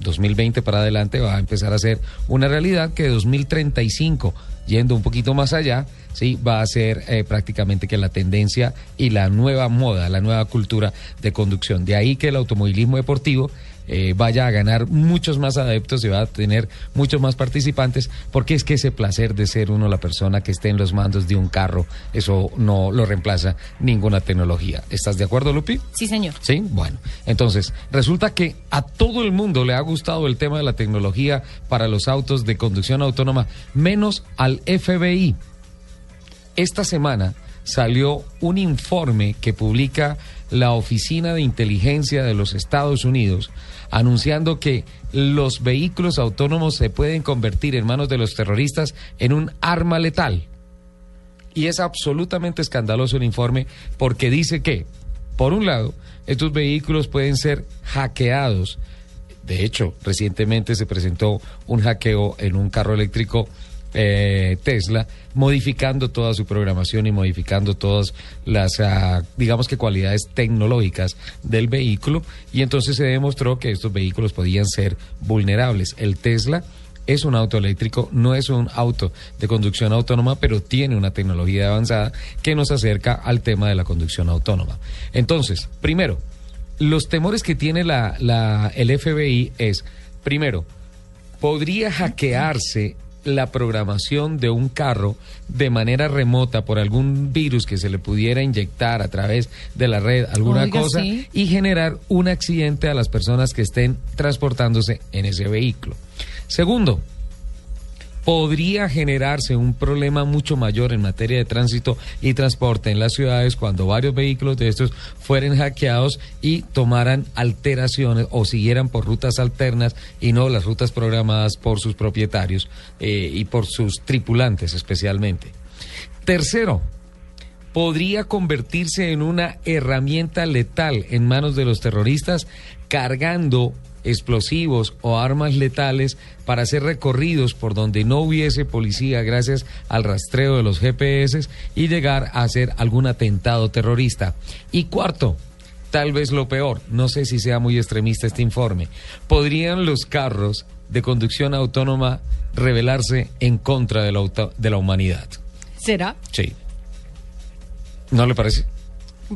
2020 para adelante va a empezar a ser una realidad que 2035, yendo un poquito más allá, sí, va a ser eh, prácticamente que la tendencia y la nueva moda, la nueva cultura de conducción. De ahí que el automovilismo deportivo eh, vaya a ganar muchos más adeptos y va a tener muchos más participantes, porque es que ese placer de ser uno la persona que esté en los mandos de un carro, eso no lo reemplaza ninguna tecnología. ¿Estás de acuerdo, Lupi? Sí, señor. Sí, bueno. Entonces, resulta que a todo el mundo le ha gustado el tema de la tecnología para los autos de conducción autónoma, menos al FBI. Esta semana salió un informe que publica la Oficina de Inteligencia de los Estados Unidos anunciando que los vehículos autónomos se pueden convertir en manos de los terroristas en un arma letal. Y es absolutamente escandaloso el informe porque dice que, por un lado, estos vehículos pueden ser hackeados. De hecho, recientemente se presentó un hackeo en un carro eléctrico eh, Tesla, modificando toda su programación y modificando todas las, ah, digamos que cualidades tecnológicas del vehículo. Y entonces se demostró que estos vehículos podían ser vulnerables. El Tesla es un auto eléctrico, no es un auto de conducción autónoma, pero tiene una tecnología avanzada que nos acerca al tema de la conducción autónoma. Entonces, primero, los temores que tiene la, la- el FBI es, primero, podría hackearse la programación de un carro de manera remota por algún virus que se le pudiera inyectar a través de la red, alguna Oiga, cosa, sí. y generar un accidente a las personas que estén transportándose en ese vehículo. Segundo, podría generarse un problema mucho mayor en materia de tránsito y transporte en las ciudades cuando varios vehículos de estos fueran hackeados y tomaran alteraciones o siguieran por rutas alternas y no las rutas programadas por sus propietarios eh, y por sus tripulantes especialmente. Tercero, podría convertirse en una herramienta letal en manos de los terroristas cargando explosivos o armas letales para hacer recorridos por donde no hubiese policía gracias al rastreo de los GPS y llegar a hacer algún atentado terrorista. Y cuarto, tal vez lo peor, no sé si sea muy extremista este informe, podrían los carros de conducción autónoma rebelarse en contra de la, auto- de la humanidad. ¿Será? Sí. ¿No le parece?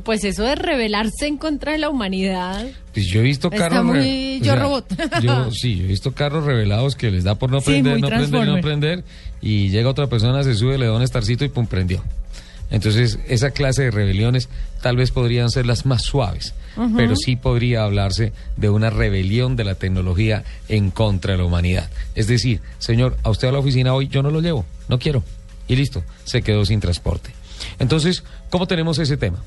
Pues eso de rebelarse en contra de la humanidad. Pues yo he visto carros. muy yo robot. yo- *laughs* sí, yo he visto carros revelados que les da por no Sí, prender, muy no prender, no prender. Y llega otra persona, se sube, le da un estarcito y pum, prendió. Entonces, esa clase de rebeliones tal vez podrían ser las más suaves, pero sí podría hablarse de una rebelión de la tecnología en contra de la humanidad. Es decir, señor, a usted a la oficina hoy yo no lo llevo, no quiero. Y listo, se quedó sin transporte. Entonces, ¿cómo tenemos ese tema?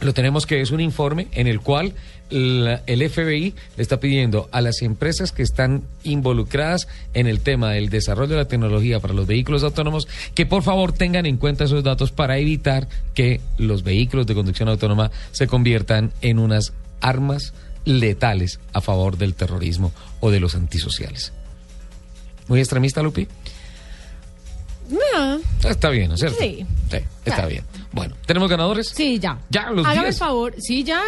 Lo tenemos que es un informe en el cual la- el FBI le está pidiendo a las empresas que están involucradas en el tema del desarrollo de la tecnología para los vehículos autónomos que por favor tengan en cuenta esos datos para evitar que los vehículos de conducción autónoma se conviertan en unas armas letales a favor del terrorismo o de los antisociales. ¿Muy extremista, Lupi? Ah, Está bien, ¿no es cierto? Sí. Sí, está Claro. bien. Bueno, ¿tenemos ganadores? Sí, ya. Ya, los Hágame 10. el favor. Sí, ya.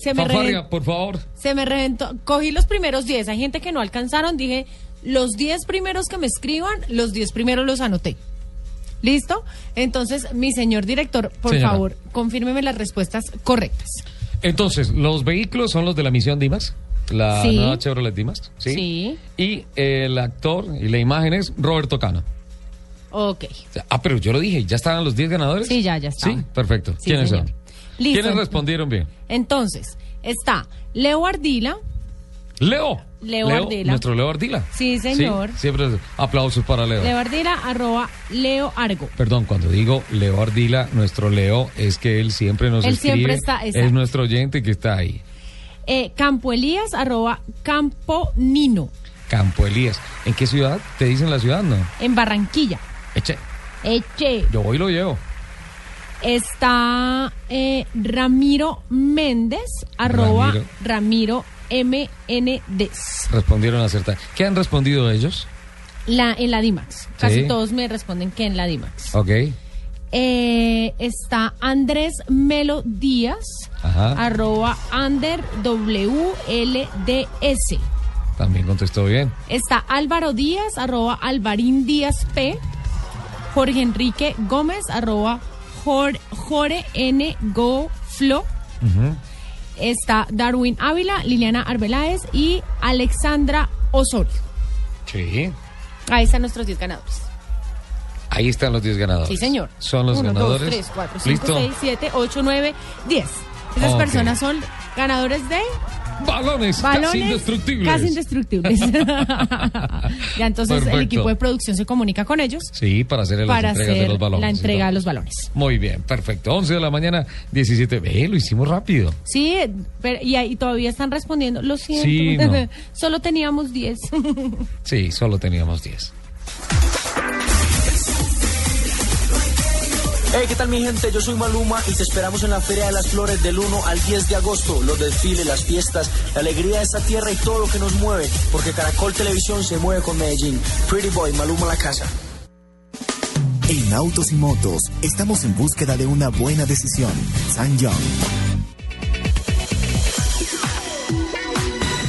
Se me, Fanfarria, reven- por favor. se me reventó. Cogí los primeros 10. Hay gente que no alcanzaron. Dije, los 10 primeros que me escriban, los 10 primeros los anoté. ¿Listo? Entonces, mi señor director, por Señora. favor, confírmeme las respuestas correctas. Entonces, los vehículos son los de la misión Dimas, la Sí. nueva Chevrolet Dimas, ¿sí? Sí. Y el actor y la imagen es Roberto Cano. Ok. Ah, pero yo lo dije, ¿ya estaban los 10 ganadores? Sí, ya, ya Sí, estaban. perfecto. Sí, ¿Quiénes señor. son? Listo. ¿Quiénes respondieron bien? Entonces, está Leo Ardila. Leo. Leo Ardila. Nuestro Leo Ardila. Sí, señor. Sí, siempre aplausos para Leo. Leo Ardila, arroba Leo Argo. Perdón, cuando digo Leo Ardila, nuestro Leo es que él siempre nos Él escribe. siempre está- es nuestro oyente que está ahí. Eh, Campo Elías, arroba Campo Nino, Campo Elías. ¿En qué ciudad? ¿Te dicen la ciudad? No. en Barranquilla. Eche. Eche. Yo voy y lo llevo. Está eh, Ramiro Méndez, arroba Ramiro. Ramiro MND. Respondieron acertar. ¿Qué han respondido ellos? La, en la DIMAX. Casi Sí. todos me responden que en la DIMAX. Ok. Eh, está Andrés Melo Díaz, Ajá. arroba under WLDS. También contestó bien. Está Álvaro Díaz, arroba Alvarín Díaz P. Jorge Enrique Gómez, arroba Jor- Jore N. Go Flo. Ujú. Está Darwin Ávila, Liliana Arbeláez y Alexandra Osorio. Sí. Ahí están nuestros 10 ganadores. Ahí están los 10 ganadores. Sí, señor. Son los 1, ganadores. 2, 3, 4, 5, Listo. 6, 7, 8, 9, 10. Esas Ok. personas son ganadores de Balones, balones casi indestructibles. Casi indestructibles. *laughs* ya entonces Perfecto. el equipo de producción se comunica con ellos Sí, para hacer las para entregas de hacer los balones. la entrega de los balones. Muy bien, perfecto. 11 de la mañana, 17. Ve, lo hicimos rápido. Sí, pero- y ahí todavía están respondiendo. Lo siento. Sí, no. *laughs* Solo teníamos 10. *laughs* Sí, solo teníamos 10. Hey, ¿qué tal mi gente? Yo soy Maluma y te esperamos en la Feria de las Flores del 1 al 10 de agosto. Los desfiles, las fiestas, la alegría de esta tierra y todo lo que nos mueve. Porque Caracol Televisión se mueve con Medellín. Pretty Boy, Maluma la casa. En Autos y Motos estamos en búsqueda de una buena decisión. San John.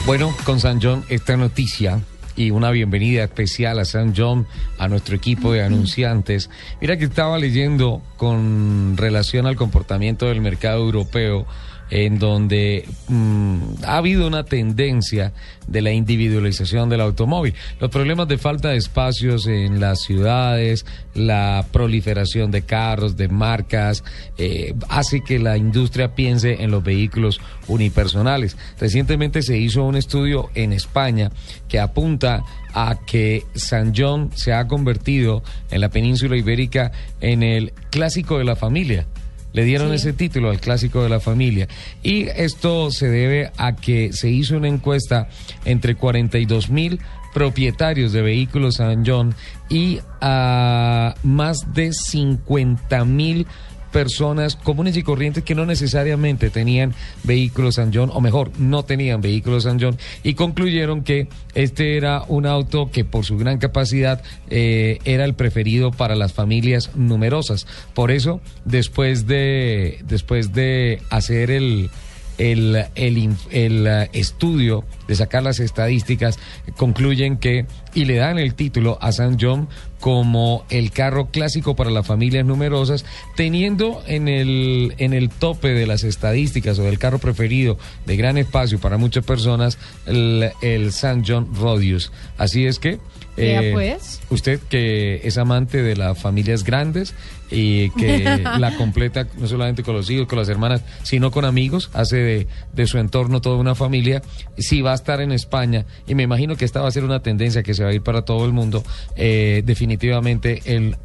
Bueno, con San John, esta noticia y una bienvenida especial a San John, a nuestro equipo de anunciantes. Mira que estaba leyendo con relación al comportamiento del mercado europeo, en donde mm, ha habido una tendencia de la individualización del automóvil. Los problemas de falta de espacios en las ciudades, la proliferación de carros, de marcas, eh, hace que la industria piense en los vehículos unipersonales. Recientemente se hizo un estudio en España que apunta a que San John se ha convertido en la península ibérica en el clásico de la familia. Le dieron ese título al clásico de la familia. Y esto se debe a que se hizo una encuesta entre 42 mil propietarios de vehículos San John y a más de 50 mil personas comunes y corrientes que no necesariamente tenían vehículos San John, o mejor, no tenían vehículos San John, y concluyeron que este era un auto que por su gran capacidad eh, era el preferido para las familias numerosas. Por eso, después de, después de hacer el, el, el, el, eh, estudio de sacar las estadísticas concluyen que y le dan el título a San John como el carro clásico para las familias numerosas, teniendo en el, en el tope de las estadísticas o del carro preferido de gran espacio para muchas personas el, el San John Rodius. Así es que... Eh, pues. Usted que es amante de las familias grandes y que *laughs* la completa no solamente con los hijos, con las hermanas, sino con amigos, hace de, de su entorno toda una familia, si va a estar en España, y me imagino que esta va a ser una tendencia que se va a ir para todo el mundo, eh, definitivamente el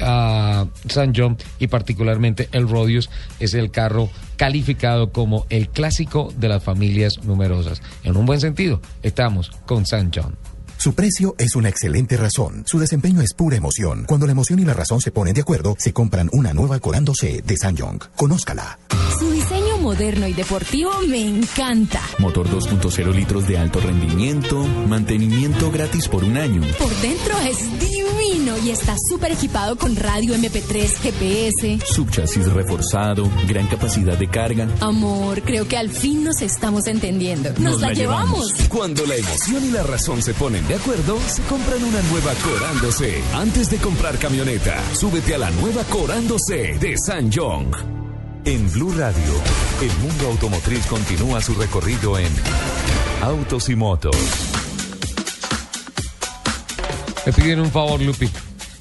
ah, San John y particularmente el Rodius es el carro calificado como el clásico de las familias numerosas. En un buen sentido, estamos con San John. Su precio es una excelente razón. Su desempeño es pura emoción. Cuando la emoción y la razón se ponen de acuerdo, se compran una nueva Corando C de Sanyong. Conózcala. Su diseño moderno y deportivo me encanta. Motor 2.0 litros de alto rendimiento, mantenimiento gratis por un año. Por dentro es divino y está súper equipado con radio MP3, GPS. Subchasis reforzado, gran capacidad de carga. Amor, creo que al fin nos estamos entendiendo. Nos, la, llevamos. Cuando la emoción y la razón se ponen de acuerdo, se compran una nueva Corando C. Antes de comprar camioneta, súbete a la nueva Corando C de San John. En Blue Radio, el mundo automotriz continúa su recorrido en Autos y Motos. Me piden un favor, Lupi.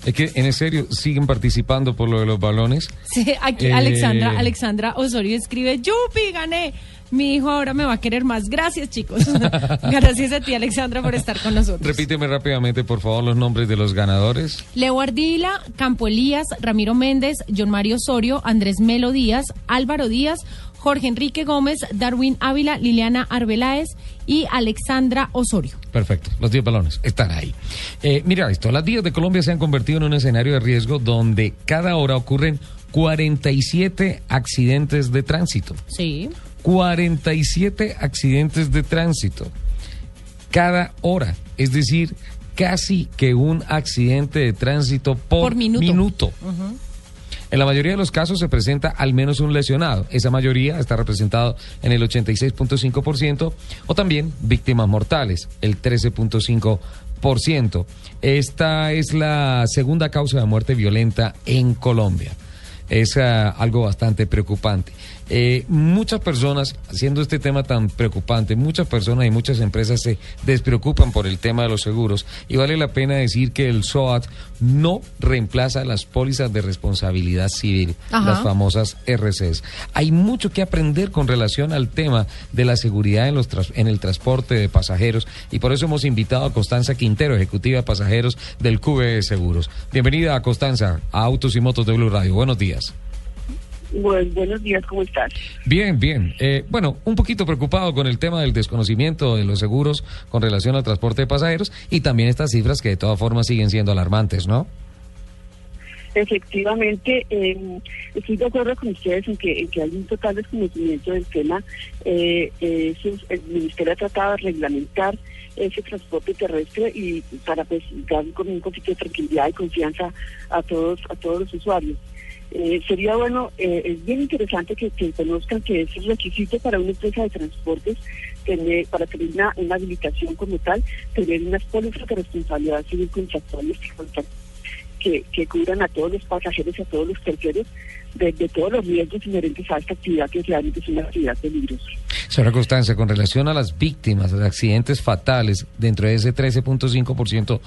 Es que, en serio, siguen participando por lo de los balones. Sí, aquí Eh, Alexandra, Alexandra Osorio escribe, Yupi, gané. Mi hijo ahora me va a querer más. Gracias, chicos. *laughs* Gracias a ti, Alexandra, por estar con nosotros. Repíteme rápidamente, por favor, los nombres de los ganadores. Leo Ardila, Campo Elías, Ramiro Méndez, John Mario Osorio, Andrés Melo Díaz, Álvaro Díaz, Jorge Enrique Gómez, Darwin Ávila, Liliana Arbeláez y Alexandra Osorio. Perfecto, los 10 balones están ahí. Eh, mira esto, las vías de Colombia se han convertido en un escenario de riesgo donde cada hora ocurren 47 accidentes de tránsito. Sí. 47 accidentes de tránsito cada hora, es decir, casi que un accidente de tránsito por, minuto. En la mayoría de los casos se presenta al menos un lesionado. Esa mayoría está representado en el 86.5% o también víctimas mortales, el 13.5%. Esta es la segunda causa de muerte violenta en Colombia. Es ah, algo bastante preocupante. Eh, muchas personas, haciendo este tema tan preocupante, muchas personas y muchas empresas se despreocupan por el tema de los seguros y vale la pena decir que el SOAT no reemplaza las pólizas de responsabilidad civil, las famosas RCs. Hay mucho que aprender con relación al tema de la seguridad en, los en el transporte de pasajeros y por eso hemos invitado a Constanza Quintero, ejecutiva de pasajeros del QBE Seguros. Bienvenida a Constanza, a Autos y Motos de Blue Radio. Buenos días. Buenos días, ¿cómo estás? Bien, bien. Eh, bueno, un poquito preocupado con el tema del desconocimiento de los seguros con relación al transporte de pasajeros y también estas cifras que de todas formas siguen siendo alarmantes, ¿no? Efectivamente, eh, estoy de acuerdo con ustedes en que, que hay un total desconocimiento del tema. Eh, el Ministerio ha tratado de reglamentar ese transporte terrestre y para pues dar con un poquito de tranquilidad y confianza a todos a todos los usuarios. Eh, sería bueno, eh, es bien interesante que, conozcan que es requisito para una empresa de transportes tener, para tener una, habilitación como tal, tener unas pólizas de responsabilidad civil contractuales que, que cubran a todos los pasajeros a todos los terceros de, todos los riesgos inherentes a esta actividad que realmente es una actividad peligrosa. Señora Constancia, con relación a las víctimas de accidentes fatales, dentro de ese 13.5%,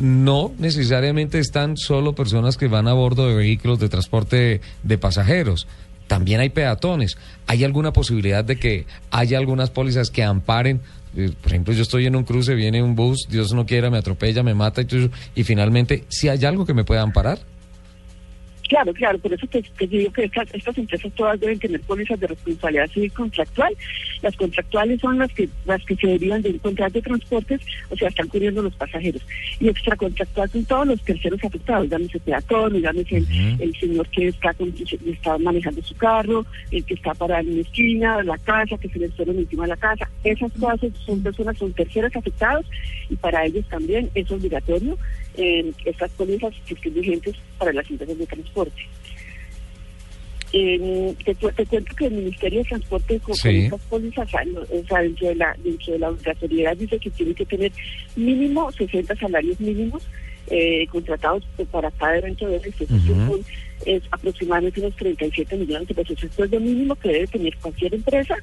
no necesariamente están solo personas que van a bordo de vehículos de transporte de pasajeros. También hay peatones. ¿Hay alguna posibilidad de que haya algunas pólizas que amparen? Eh, por ejemplo, yo estoy en un cruce, viene un bus, Dios no quiera, me atropella, me mata y, y finalmente, si hay algo que me pueda amparar. Claro, claro, por eso te, digo que estas, estas, empresas todas deben tener pólizas de responsabilidad civil contractual. Las contractuales son las que las que se derivan de un contrato de transportes, o sea, están cubriendo los pasajeros. Y extracontractual son todos los terceros afectados, llámese peatón, llámese el, señor que está, está manejando su carro, el que está parado en una esquina, la casa, que se le suena encima de la casa. Esas todas son personas, son terceros afectados y para ellos también es obligatorio eh, estas pólizas que estén vigentes para las empresas de transporte. te, cuento que el Ministerio de Transporte con, estas pólizas, o sea, dentro de la dentro de la obligatoriedad dice que tiene que tener mínimo 60 salarios mínimos eh, contratados para cada evento de estos es aproximadamente unos 37 millones de pesos. Esto es lo mínimo que debe tener cualquier empresa,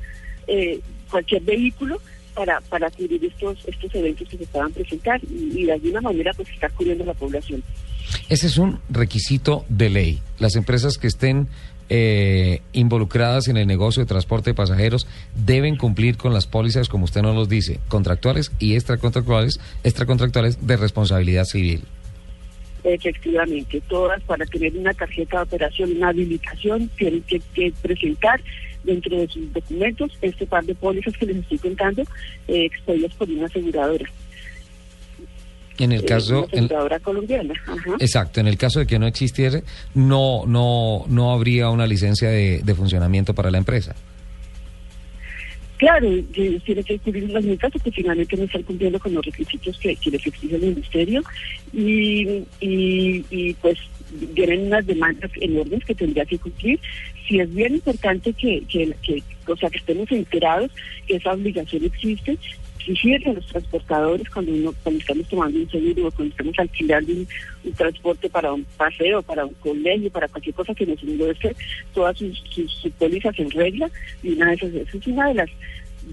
eh, cualquier vehículo para, para cubrir estos, estos eventos que se puedan presentar y, de alguna manera pues estar cubriendo la población. Ese es un requisito de ley. Las empresas que estén eh, involucradas en el negocio de transporte de pasajeros deben cumplir con las pólizas, como usted nos los dice, contractuales y extracontractuales, extracontractuales de responsabilidad civil. Efectivamente, todas para tener una tarjeta de operación, una habilitación, tienen que presentar dentro de sus documentos este par de pólizas que les estoy contando, eh, expedidas por una aseguradora. En el eh, caso, aseguradora colombiana. Exacto, en el caso de que no existiese, no, no, no habría una licencia de, funcionamiento para la empresa. Claro, tiene que cubrir las metas porque finalmente no están cumpliendo con los requisitos que, les exige el ministerio y, y, y pues vienen unas demandas enormes que tendría que cumplir. Sí es bien importante que, que, que, o sea, que estemos enterados que esa obligación existe, exigir a los transportadores cuando uno cuando estamos tomando un seguro o cuando estamos alquilando un, transporte para un paseo, para un colegio, para cualquier cosa que nos ser, todas sus, sus, pólizas en regla y una de esas, esa es una de las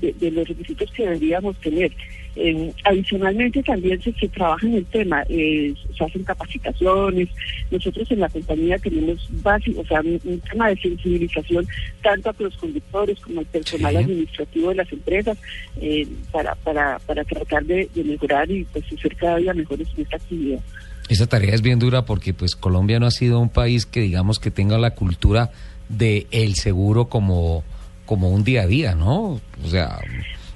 de, los requisitos que deberíamos tener. Eh, adicionalmente también se, trabaja en el tema, eh, se hacen capacitaciones, nosotros en la compañía tenemos básico, o sea, un, tema de sensibilización tanto a los conductores como al personal administrativo de las empresas eh, para, para, para tratar de, mejorar y pues ser cada día mejores en esta actividad. Esa tarea es bien dura porque pues Colombia no ha sido un país que digamos que tenga la cultura de el seguro como como un día a día, ¿no? O sea,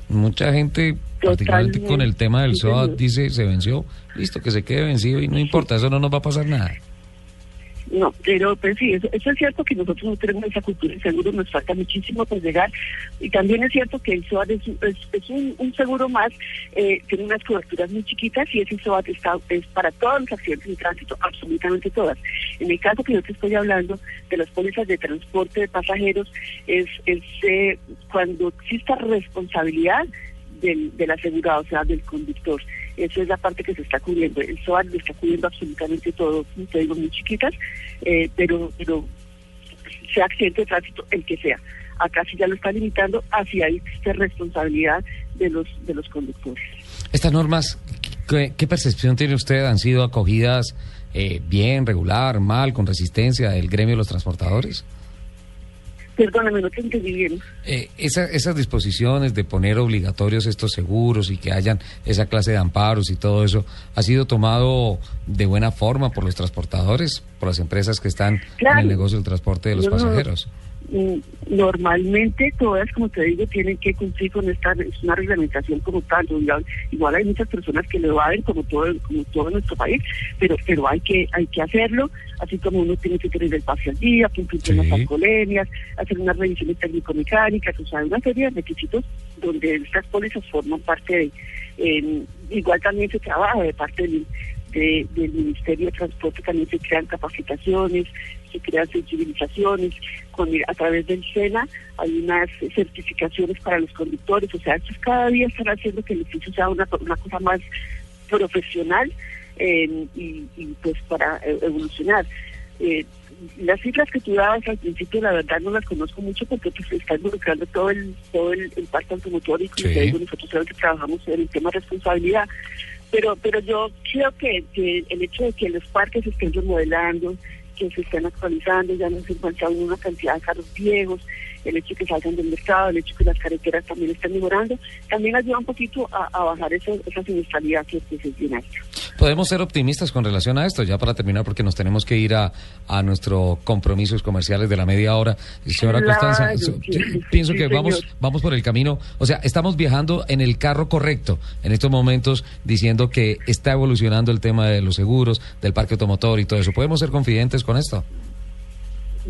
mucha gente, particularmente con el tema del SOAT, dice se venció, listo, que se quede vencido y no importa, eso no nos va a pasar nada. No, pero pues sí, eso, es cierto que nosotros no tenemos esa cultura y seguro nos falta muchísimo por llegar. Y también es cierto que el SOAT es, es, un, seguro más, eh, tiene unas coberturas muy chiquitas y ese SOAT está, es para todos los accidentes de tránsito, absolutamente todas. En el caso que yo te estoy hablando de las pólizas de transporte de pasajeros, es, es eh, cuando exista responsabilidad del, del asegurado, o sea, del conductor. Esa es la parte que se está cubriendo. El SOAT lo está cubriendo absolutamente todo, te digo, muy chiquitas, eh, pero, pero sea accidente de tránsito, el que sea. Acá sí ya lo está limitando hacia ahí responsabilidad de los, de los conductores. Estas normas, ¿qué, percepción tiene usted? ¿Han sido acogidas eh, bien, regular, mal, con resistencia del gremio de los transportadores? Perdóname, no te entendí bien. Eh, esas disposiciones de poner obligatorios estos seguros y que hayan esa clase de amparos y todo eso, ¿ha sido tomado de buena forma por los transportadores, por las empresas que están en el negocio del transporte de los pasajeros? Normalmente todas, como te digo, tienen que cumplir con esta es una reglamentación como tal. Igual, hay muchas personas que lo evaden como todo como todo nuestro país, pero pero hay que hay que hacerlo, así como uno tiene que tener el pase al día, cumplir con las alcoholemias, hacer unas revisiones técnico-mecánicas, o sea, una serie de requisitos donde estas pólizas forman parte de igual también se trabaja de parte del del Ministerio de Transporte también se crean capacitaciones, se crean sensibilizaciones, con, a través del SENA hay unas certificaciones para los conductores, o sea, estos cada día están haciendo que el edificio sea una, una cosa más profesional y, pues para e, evolucionar. Eh, las cifras que tú dabas al principio, la verdad no las conozco mucho porque pues está involucrando todo el todo el, parque automotor y como te digo, nosotros que trabajamos en el tema de responsabilidad pero pero yo creo que, que el hecho de que los parques estén remodelando, que se estén actualizando, ya no se encuentran una cantidad de carros viejos, el hecho de que salgan del mercado, el hecho de que las carreteras también están mejorando, también ayuda un poquito a, bajar esa siniestralidad que, que se tiene Podemos ser optimistas con relación a esto, ya para terminar, porque nos tenemos que ir a, a nuestros compromisos comerciales de la media hora. Señora Constanza, pienso que vamos, vamos por el camino, o sea, estamos viajando en el carro correcto en estos momentos, diciendo que está evolucionando el tema de los seguros, del parque automotor y todo eso. ¿Podemos ser confidentes con esto?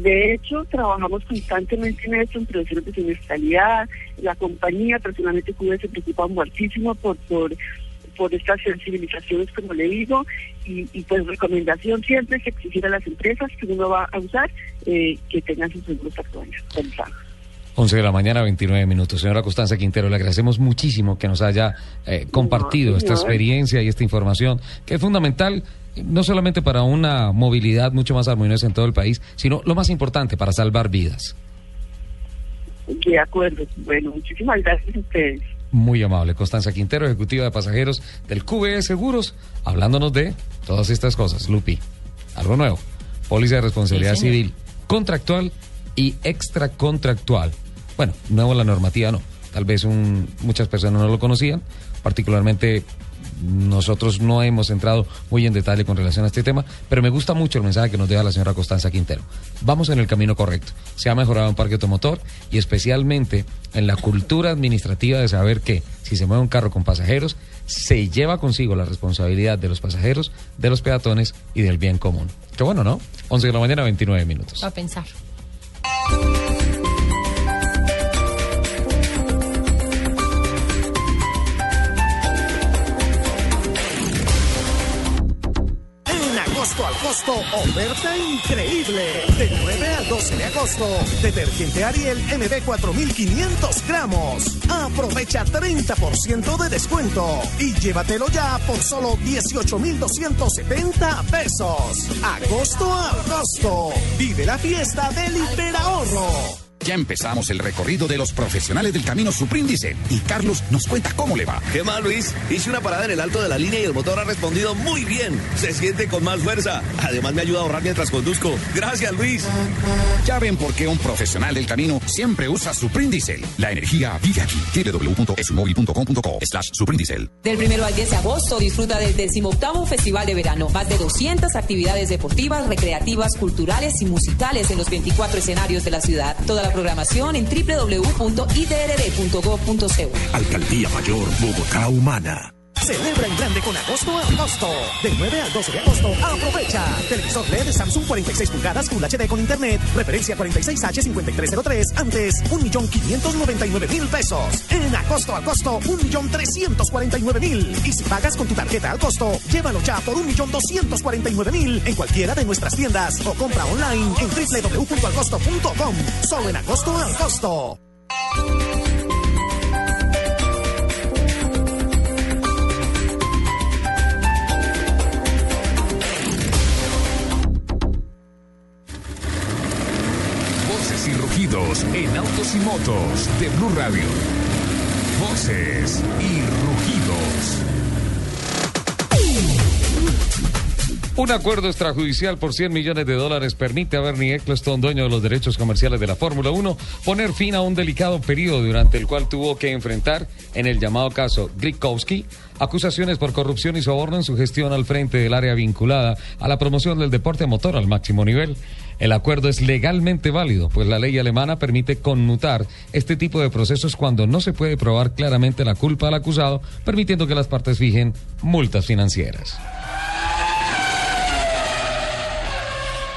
De hecho, trabajamos constantemente en esto, en prevención de siniestralidad. La compañía, personalmente, se preocupa muchísimo por, por, por estas sensibilizaciones, como le digo, y, y pues recomendación siempre es exigir a las empresas que uno va a usar eh, que tengan sus seguros actualizados. 11 de la mañana, 29 minutos. Señora Constanza Quintero, le agradecemos muchísimo que nos haya eh, compartido esta experiencia y esta información, que es fundamental no solamente para una movilidad mucho más armoniosa en todo el país, sino lo más importante, para salvar vidas. De acuerdo. Bueno, muchísimas gracias a ustedes. Muy amable. Constanza Quintero, ejecutiva de pasajeros del QBE Seguros, hablándonos de todas estas cosas. Lupi, algo nuevo. Póliza de responsabilidad civil, contractual y extracontractual. Bueno, nuevo la normativa no. Tal vez muchas personas no lo conocían, particularmente nosotros no hemos entrado muy en detalle con relación a este tema, pero me gusta mucho el mensaje que nos deja la señora Constanza Quintero. Vamos en el camino correcto. Se ha mejorado un parque automotor y especialmente en la cultura administrativa de saber que si se mueve un carro con pasajeros, se lleva consigo la responsabilidad de los pasajeros, de los peatones y del bien común. Qué bueno, ¿no? 11 de la mañana, 29 minutos. A pensar. Al costo, oferta increíble. Del 9 al 12 de agosto, detergente Ariel MB 4500 gramos. Aprovecha 30% de descuento y llévatelo ya por solo 18,270 pesos. Agosto al costo. Vive la fiesta del hiperahorro. Ya empezamos el recorrido de los profesionales del camino Supríndice y Carlos nos cuenta cómo le va. ¿Qué más, Luis? Hice una parada en el alto de la línea y el motor ha respondido muy bien. Se siente con más fuerza. Además me ayuda a ahorrar mientras conduzco. Gracias, Luis. Ya ven por qué un profesional del camino siempre usa Suprindicel. La energía vive aquí. www.esmóvil.com.co slash Suprindicel. Del primero al 10 de agosto disfruta del 18 Festival de Verano. Más de 200 actividades deportivas, recreativas, culturales y musicales en los 24 escenarios de la ciudad. Toda la programación en www.idrd.gov.co. Alcaldía Mayor Bogotá Humana. Celebra en grande con agosto a agosto. Del 9 al 12 de agosto, aprovecha. Televisor LED Samsung 46 pulgadas Full HD con Internet. Referencia 46H5303. Antes, 1.599.000 pesos. En agosto a agosto, 1.349.000. Y si pagas con tu tarjeta al costo, llévalo ya por 1.249.000 en cualquiera de nuestras tiendas o compra online en www.alcosto.com. Solo en agosto a agosto. En autos y motos de Blue Radio. Voces y rugidos. Un acuerdo extrajudicial por 100 millones de dólares permite a Bernie Eccleston, dueño de los derechos comerciales de la Fórmula 1, poner fin a un delicado periodo durante el cual tuvo que enfrentar, en el llamado caso Grikowski, acusaciones por corrupción y soborno en su gestión al frente del área vinculada a la promoción del deporte motor al máximo nivel. El acuerdo es legalmente válido, pues la ley alemana permite conmutar este tipo de procesos cuando no se puede probar claramente la culpa al acusado, permitiendo que las partes fijen multas financieras.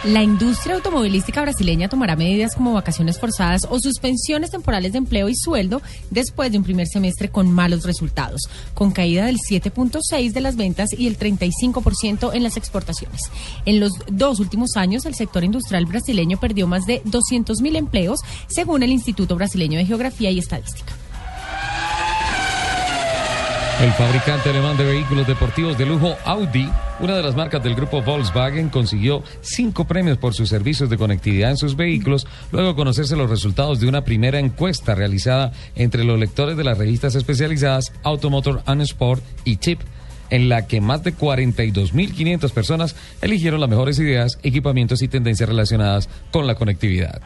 La industria automovilística brasileña tomará medidas como vacaciones forzadas o suspensiones temporales de empleo y sueldo después de un primer semestre con malos resultados, con caída del 7.6 de las ventas y el 35% en las exportaciones. En los dos últimos años, el sector industrial brasileño perdió más de 200.000 empleos, según el Instituto Brasileño de Geografía y Estadística. El fabricante alemán de vehículos deportivos de lujo Audi, una de las marcas del grupo Volkswagen, consiguió cinco premios por sus servicios de conectividad en sus vehículos, luego de conocerse los resultados de una primera encuesta realizada entre los lectores de las revistas especializadas Automotor and Sport y Chip en la que más de 42.500 personas eligieron las mejores ideas, equipamientos y tendencias relacionadas con la conectividad.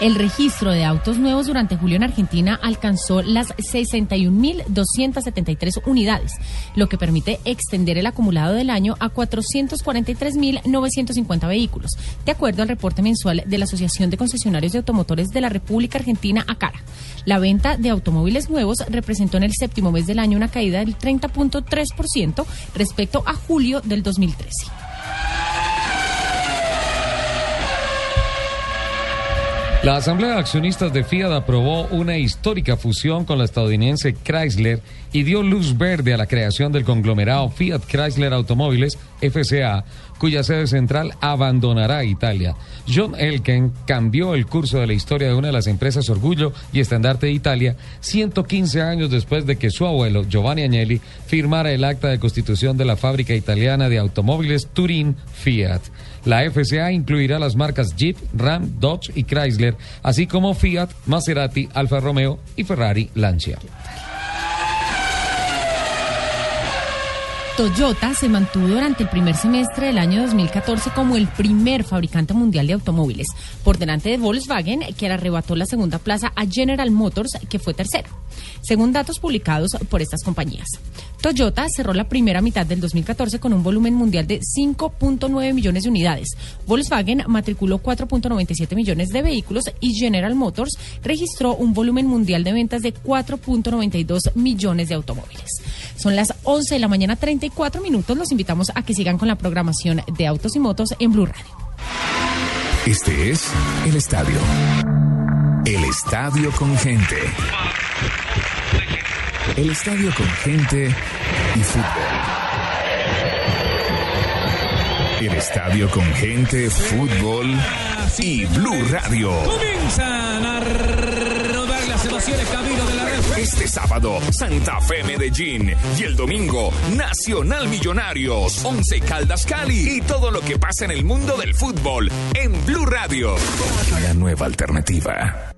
El registro de autos nuevos durante julio en Argentina alcanzó las 61.273 unidades, lo que permite extender el acumulado del año a 443.950 vehículos, de acuerdo al reporte mensual de la Asociación de Concesionarios de Automotores de la República Argentina, ACARA. La venta de automóviles nuevos representó en el séptimo mes del año una caída del 30.3% respecto a julio del 2013. La Asamblea de Accionistas de Fiat aprobó una histórica fusión con la estadounidense Chrysler y dio luz verde a la creación del conglomerado Fiat Chrysler Automóviles, FCA, cuya sede central abandonará Italia. John Elken cambió el curso de la historia de una de las empresas orgullo y estandarte de Italia 115 años después de que su abuelo, Giovanni Agnelli, firmara el acta de constitución de la fábrica italiana de automóviles Turín Fiat. La FCA incluirá las marcas Jeep, Ram, Dodge y Chrysler, así como Fiat, Maserati, Alfa Romeo y Ferrari Lancia. Toyota se mantuvo durante el primer semestre del año 2014 como el primer fabricante mundial de automóviles, por delante de Volkswagen, que arrebató la segunda plaza a General Motors, que fue tercero, según datos publicados por estas compañías. Toyota cerró la primera mitad del 2014 con un volumen mundial de 5.9 millones de unidades. Volkswagen matriculó 4.97 millones de vehículos y General Motors registró un volumen mundial de ventas de 4.92 millones de automóviles. Son las 11 de la mañana 34 minutos. Los invitamos a que sigan con la programación de Autos y Motos en Blue Radio. Este es el estadio. El estadio con gente. El estadio con gente y fútbol. El estadio con gente, fútbol y Blue Radio. Comienzan a rodar las emociones camino de la red. Este sábado, Santa Fe Medellín. Y el domingo, Nacional Millonarios, Once Caldas Cali. Y todo lo que pasa en el mundo del fútbol en Blue Radio. La nueva alternativa.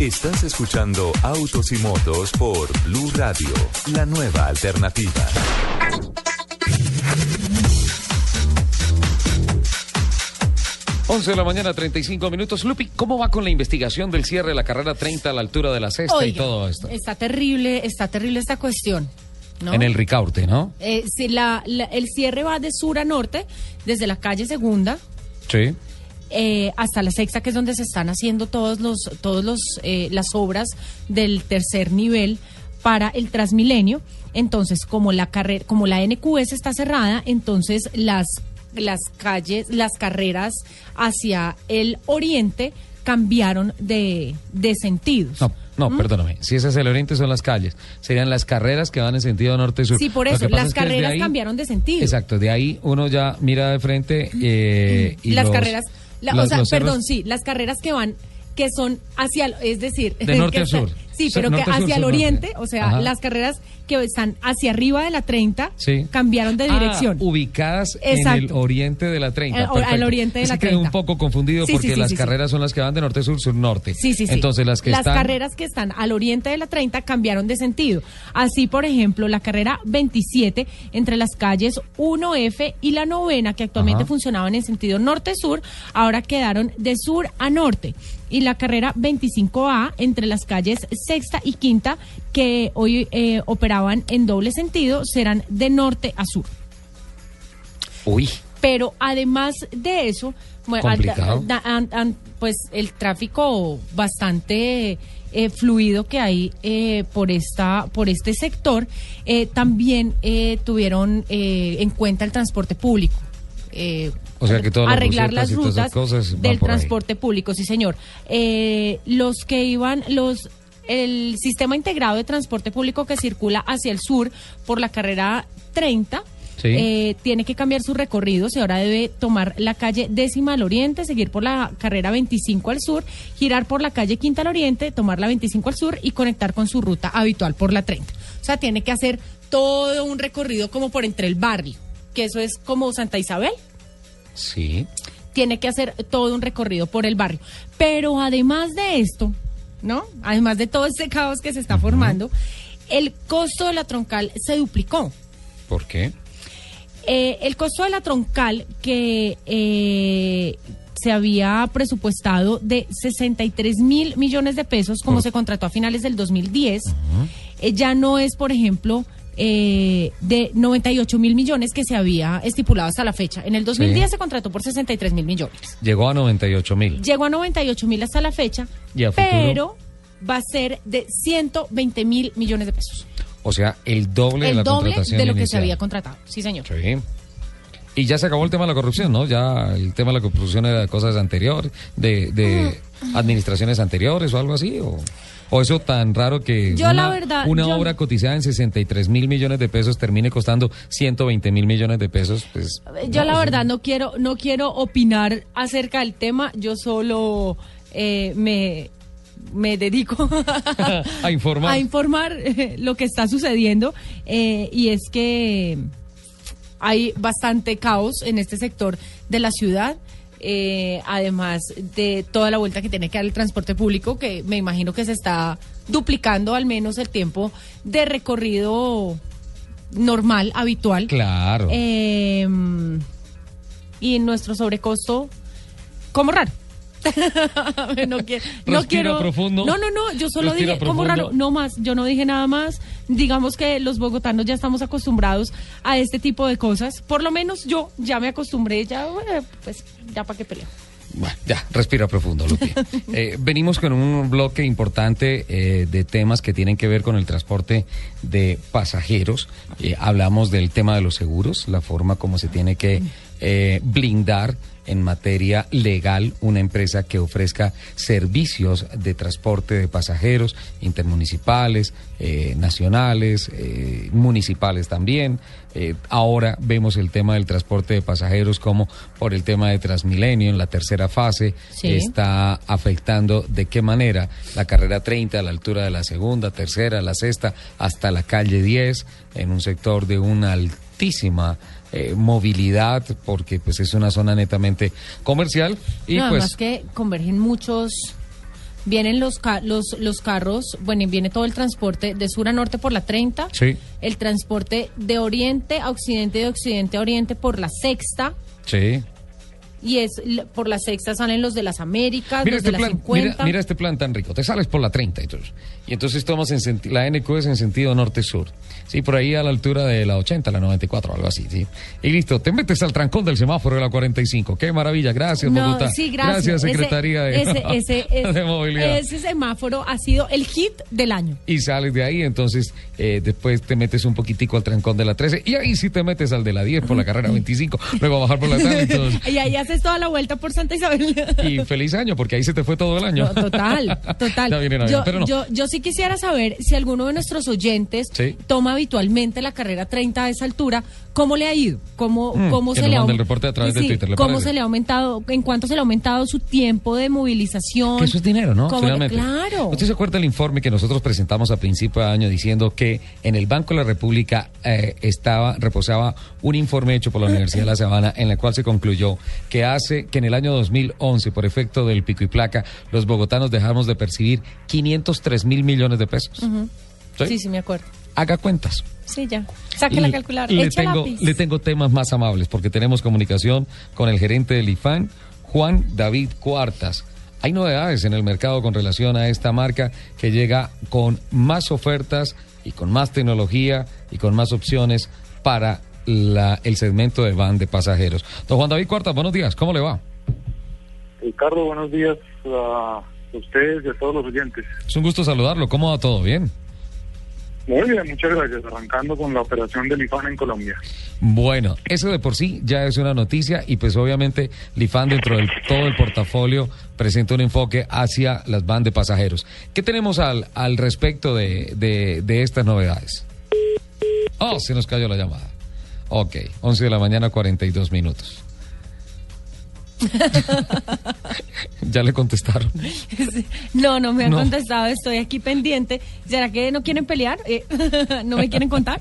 Estás escuchando Autos y Motos por Blue Radio, la nueva alternativa. Once de la mañana, 35 minutos. Lupi, ¿cómo va con la investigación del cierre de la carrera 30 a la altura de la sexta y todo esto? Está terrible, está terrible esta cuestión. ¿no? En el Ricaurte, ¿no? Eh, si la- la- el cierre va de sur a norte, desde la calle Segunda, Sí. eh, hasta la sexta, que es donde se están haciendo todos los, todos los, eh, las obras del tercer nivel para el Transmilenio. Entonces, como la carrera, como la NQS está cerrada, entonces las las calles, las carreras hacia el oriente cambiaron de, de sentidos. No, no, ¿Mm? perdóname. Si ese es el oriente, son las calles. Serían las carreras que van en sentido norte-sur. Sí, por eso, las es carreras ahí- cambiaron de sentido. Exacto, de ahí uno ya mira de frente eh, y las los- carreras, la- los- o sea, cerros- perdón, sí, las carreras que van, que son hacia, es decir, De *laughs* norte a sur. Sí, pero que norte sur, hacia el sur, norte. oriente, o sea, Ajá. las carreras que están hacia arriba de la 30 Sí. cambiaron de Ah, dirección. ubicadas en el oriente de la 30. Eh, o- al oriente de la que quedé un 30. poco confundido Sí, porque sí, las carreras son las que van de norte-sur, sur-norte. Sí, sí, sí. Entonces las que están... carreras que están al oriente de la 30 cambiaron de sentido. Así, por ejemplo, la carrera 27 entre las calles 1F y la novena, que actualmente Ajá. funcionaban en sentido norte-sur, ahora quedaron de sur a norte. Y la carrera 25A entre las calles sexta y quinta, que hoy eh, operaban en doble sentido, serán de norte a sur. Uy, Pero además de eso, Complicado. pues el tráfico bastante eh, fluido que hay eh, por esta por este sector, eh, también eh, tuvieron eh, en cuenta el transporte público. Eh, O sea que arreglar las rutas cosas del ahí. transporte público, sí señor. Eh, los que iban, los el sistema integrado de transporte público que circula hacia el sur por la carrera 30 Sí. eh, tiene que cambiar su recorrido y ahora debe tomar la calle décima al oriente, seguir por la carrera 25 al sur, girar por la calle quinta al oriente, tomar la 25 al sur y conectar con su ruta habitual por la 30. O sea, tiene que hacer todo un recorrido como por entre el barrio, que eso es como Santa Isabel sí. tiene que hacer todo un recorrido por el barrio. Pero además de esto, ¿no? Además de todo este caos que se está formando, el costo de la troncal se duplicó. ¿Por qué? Eh, el costo de la troncal que eh, se había presupuestado de 63 mil millones de pesos, como se contrató a finales del 2010, eh, ya no es, por ejemplo, eh, de 98 mil millones que se había estipulado hasta la fecha. En el 2010 Sí. se contrató por 63 mil millones. Llegó a 98 mil. Llegó a 98 mil hasta la fecha, pero va a ser de 120 mil millones de pesos. O sea, el doble de el la doble contratación de lo que se había contratado. Sí, señor. Sí. Y ya se acabó el tema de la corrupción, ¿no? Ya el tema de la corrupción era de cosas anteriores, de, de administraciones anteriores o algo así, o, o eso tan raro que Yo, una, la verdad, una yo- obra cotizada en 63 mil millones de pesos termine costando 120 mil millones de pesos, pues... Yo no, la eso- verdad no quiero no quiero opinar acerca del tema, yo solo eh, me me dedico *laughs* a informar. a informar eh, lo que está sucediendo eh, y es que hay bastante caos en este sector de la ciudad. Eh, además de toda la vuelta que tiene que dar el transporte público, que me imagino que se está duplicando al menos el tiempo de recorrido normal, habitual. Claro. Eh, y nuestro sobrecosto, como raro. *laughs* no, qui- no quiero. profundo. No, no, no. Yo solo dije como raro. No más. Yo no dije nada más. Digamos que los bogotanos ya estamos acostumbrados a este tipo de cosas. Por lo menos yo ya me acostumbré. Ya, pues, ya para qué peleo. Bueno, ya, respira profundo, Lupi. *laughs* Eh, venimos con un bloque importante eh, de temas que tienen que ver con el transporte de pasajeros. Eh, hablamos del tema de los seguros, la forma como se tiene que eh, blindar en materia legal una empresa que ofrezca servicios de transporte de pasajeros intermunicipales, eh, nacionales, eh, municipales también. Eh, ahora vemos el tema del transporte de pasajeros como por el tema de Transmilenio en la tercera fase Sí. está afectando de qué manera la carrera 30 a la altura de la segunda, tercera, la sexta hasta la calle 10 en un sector de una altísima eh, movilidad porque pues es una zona netamente comercial y no, pues además que convergen muchos. Vienen los, ca- los, los carros, bueno, y viene todo el transporte de sur a norte por la 30, sí, el transporte de oriente a occidente y de occidente a oriente por la sexta, sí, y es por la sexta salen los de las Américas, Mira los este, de las plan, 50. mira, mira este plan tan rico. Te sales por la 30 entonces. Y entonces tomas en senti- la NQ es en sentido norte-sur. Sí, por ahí a la altura de la 80, la 94, algo así, sí. Y listo, te metes al trancón del semáforo de la 45. Qué maravilla, gracias, No, Bogotá. sí, gracias. Ese- Secretaría de, ese, ese, *laughs* ese- de Movilidad. ese semáforo ha sido el hit del año. y sales de ahí, entonces eh, después te metes un poquitico al trancón de la 13 y ahí sí te metes al de la 10 por la carrera 25, luego a bajar por la *laughs* entonces, y ahí haces toda la vuelta por Santa Isabel. y feliz año porque ahí se te fue todo el año. No, total, total. *laughs* Ya viene Navidad, yo, pero no. yo, yo sí quisiera saber si alguno de nuestros oyentes Sí. toma habitualmente la carrera 30 a esa altura, ¿cómo le ha ido? ¿Cómo, Mm, cómo se le ha mande aumen- el reporte a través de Sí, Twitter, ¿le ¿Cómo parece? se le ha aumentado, en cuánto se le ha aumentado su tiempo de movilización? Que eso es dinero, ¿no? ¿Cómo- Finalmente. Claro. ¿Usted se acuerda del informe que nosotros presentamos a principio de año diciendo que en el Banco de la República eh, estaba, reposaba un informe hecho por la Universidad de La Sabana en el cual se concluyó que hace que en el año 2011, por efecto del pico y placa, los bogotanos dejamos de percibir 503 mil millones de pesos? ¿Sí? Sí, sí, me acuerdo. Haga cuentas. Sí, ya. Saque la calculadora. Le Echa tengo, lápiz. le tengo temas más amables porque tenemos comunicación con el gerente del IFAN, Juan David Cuartas. Hay novedades en el mercado con relación a esta marca que llega con más ofertas y con más tecnología y con más opciones para la- el segmento de van de pasajeros. Don Juan David Cuartas, buenos días, ¿cómo le va? Ricardo, buenos días a ustedes y a todos los oyentes. Es un gusto saludarlo, ¿cómo va todo? ¿Bien? Muy bien, muchas gracias. Arrancando con la operación del IFAN en Colombia. Bueno, eso de por sí ya es una noticia y pues obviamente Lifan dentro de todo el portafolio presenta un enfoque hacia las van de pasajeros. ¿Qué tenemos al, al respecto de, de, de estas novedades? Oh, se nos cayó la llamada. Ok, 11 de la mañana, 42 minutos. *laughs* ¿Ya le contestaron? No, no me han No. contestado, estoy aquí pendiente. ¿Será que no quieren pelear? Eh, *laughs* ¿No me quieren contar?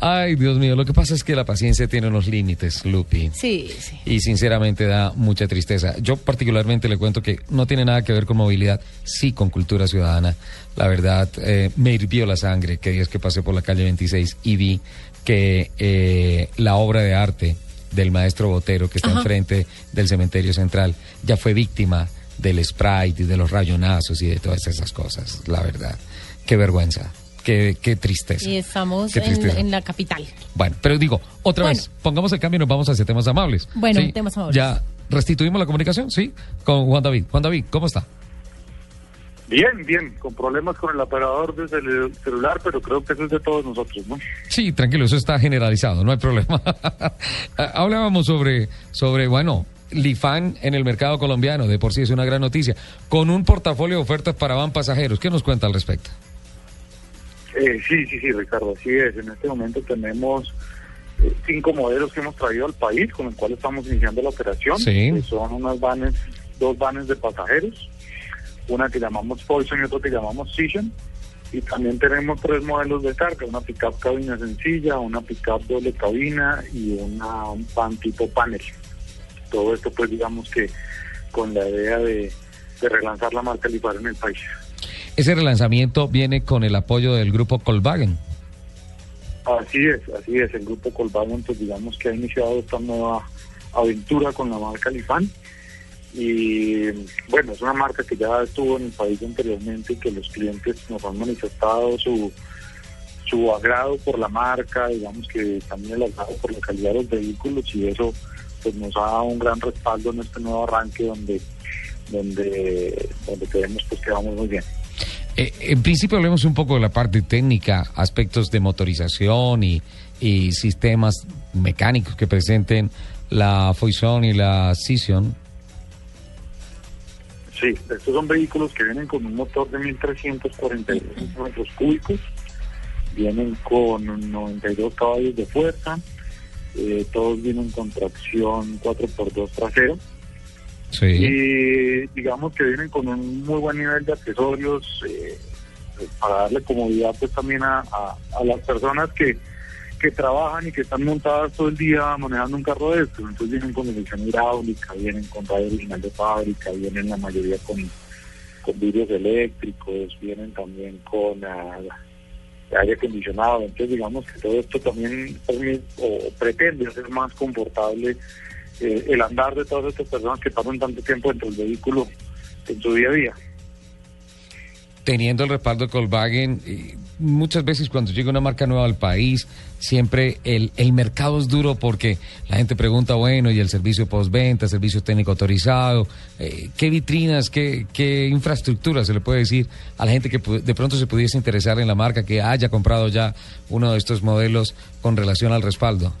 Ay, Dios mío, lo que pasa es que la paciencia tiene unos límites, Lupi. Sí, sí. y sinceramente da mucha tristeza. Yo particularmente le cuento que no tiene nada que ver con movilidad, sí con cultura ciudadana. La verdad, eh, me hirvió la sangre que días que pasé por la calle 26 y vi que eh, la obra de arte del maestro Botero que está Ajá. enfrente del cementerio central ya fue víctima del sprite y de los rayonazos y de todas esas cosas, la verdad. Qué vergüenza, qué, qué tristeza. Y estamos en, la capital. Bueno, pero digo, otra Bueno. vez, pongamos el cambio y nos vamos hacia temas amables. Bueno, ¿sí? temas amables. Ya restituimos la comunicación, ¿sí? Con Juan David. Juan David, ¿cómo está? Bien, bien, con problemas con el operador desde el celular, pero creo que eso es de todos nosotros, ¿no? Sí, tranquilo, eso está generalizado, no hay problema. *laughs* Hablábamos sobre, sobre, bueno, Lifan en el mercado colombiano, de por sí es una gran noticia, con un portafolio de ofertas para van pasajeros. ¿Qué nos cuenta al respecto? Eh, sí, sí, sí, Ricardo, así es. En este momento tenemos eh, cinco modelos que hemos traído al país, con el cual estamos iniciando la operación. Sí. que son unas vanes, dos vanes de pasajeros, una que llamamos Poison y otra que llamamos Session. Y también tenemos tres modelos de carga, una pickup cabina sencilla, una pickup doble cabina y una un van tipo panel. Todo esto pues digamos que con la idea de, de relanzar la marca Lifar en el país. Ese relanzamiento viene con el apoyo del grupo Volkswagen. Así es, así es. El grupo Colvagon, pues digamos que ha iniciado esta nueva aventura con la marca Lifan. Y bueno, es una marca que ya estuvo en el país anteriormente y que los clientes nos han manifestado su, su agrado por la marca, digamos que también el agrado por la calidad de los vehículos y eso pues nos ha dado un gran respaldo en este nuevo arranque donde donde donde creemos pues que vamos muy bien. Eh, en principio hablemos un poco de la parte técnica, aspectos de motorización y, y sistemas mecánicos que presenten la Foison y la Session. Sí, estos son vehículos que vienen con un motor de 1.342 metros cúbicos, vienen con 92 caballos de fuerza, eh, todos vienen con tracción 4x2 trasero Sí. y digamos que vienen con un muy buen nivel de accesorios eh, para darle comodidad pues también a, a- a las personas que, que trabajan y que están montadas todo el día manejando un carro de estos. Entonces vienen con dirección hidráulica, vienen con radio original de fábrica, vienen la mayoría con, con vidrios eléctricos, vienen también con ah, aire acondicionado. Entonces digamos que todo esto también o pretende hacer más confortable eh, el andar de todas estas personas que pasan tanto tiempo dentro del vehículo en su día a día. Teniendo el respaldo de Volkswagen, eh, muchas veces cuando llega una marca nueva al país, siempre el, el mercado es duro porque la gente pregunta, bueno, y el servicio postventa, servicio técnico autorizado, eh, ¿qué vitrinas, qué, qué infraestructura se le puede decir a la gente que de pronto se pudiese interesar en la marca, que haya comprado ya uno de estos modelos con relación al respaldo?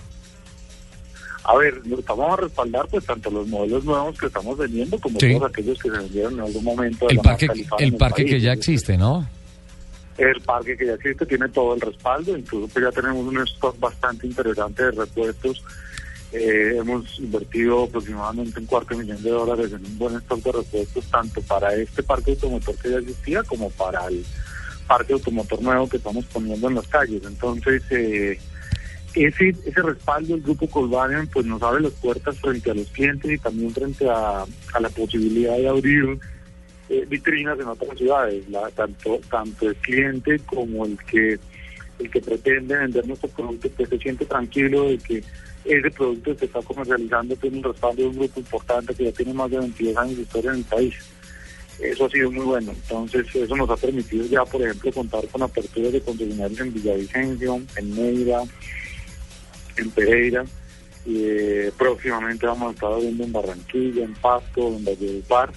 A ver, vamos a respaldar pues tanto los modelos nuevos que estamos vendiendo como Sí. todos aquellos que se vendieron en algún momento. El parque, el parque que ya existe, ¿no? El parque que ya existe tiene todo el respaldo, incluso ya tenemos un stock bastante interesante de repuestos. Eh, hemos invertido aproximadamente un cuarto de millón de dólares en un buen stock de repuestos, tanto para este parque automotor que ya existía como para el parque automotor nuevo que estamos poniendo en las calles. Entonces, eh, ese, ese respaldo del grupo Colvarian pues nos abre las puertas frente a los clientes y también frente a, a la posibilidad de abrir eh, vitrinas en otras ciudades, tanto el cliente como el que el que pretende vender nuestro producto pues se siente tranquilo de que ese producto que está comercializando tiene un respaldo de un grupo importante que ya tiene más de 22 años de historia en el país. Eso ha sido muy bueno. Entonces, eso nos ha permitido ya, por ejemplo, contar con aperturas de concesionarios en Villavicencio, en Neira, en Pereira. Eh, próximamente vamos a estar abriendo en Barranquilla, en Pasto, en Valledupar.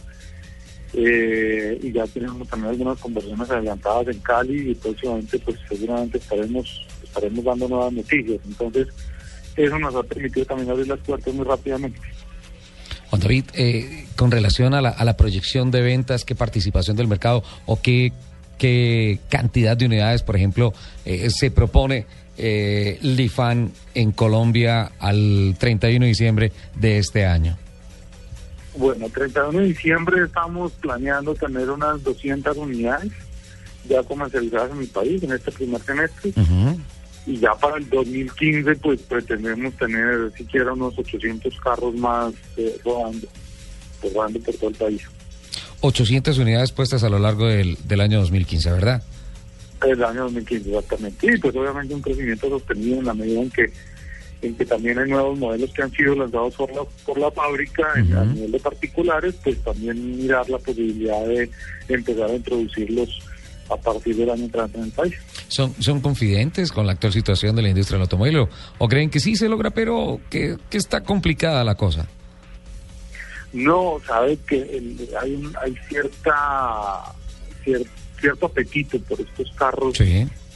Eh, y ya tenemos también algunas conversaciones adelantadas en Cali y próximamente pues seguramente estaremos estaremos dando nuevas noticias. Entonces, eso nos ha permitido también abrir las puertas muy rápidamente. Juan David, eh, con relación a la, a la proyección de ventas, ¿qué participación del mercado o qué, qué cantidad de unidades, por ejemplo, eh, se propone eh, Lifan en Colombia al 31 de diciembre de este año? Bueno, 31 de diciembre estamos planeando tener unas 200 unidades ya comercializadas en mi país en este primer semestre. Y ya para el 2015 pues pretendemos tener siquiera unos 800 carros más eh, rodando, pues, rodando por todo el país. 800 unidades puestas a lo largo del, del año 2015, ¿verdad? El año 2015 exactamente. Y pues obviamente un crecimiento sostenido en la medida en que en que también hay nuevos modelos que han sido lanzados por la, por la fábrica a nivel de particulares, pues también mirar la posibilidad de empezar a introducirlos a partir del año entrante en el país. ¿Son, ¿Son confidentes con la actual situación de la industria del automóvil o, o creen que sí se logra, pero que, que está complicada la cosa? No, sabe que el- hay, un- hay cierta cier- cierto apetito por estos carros,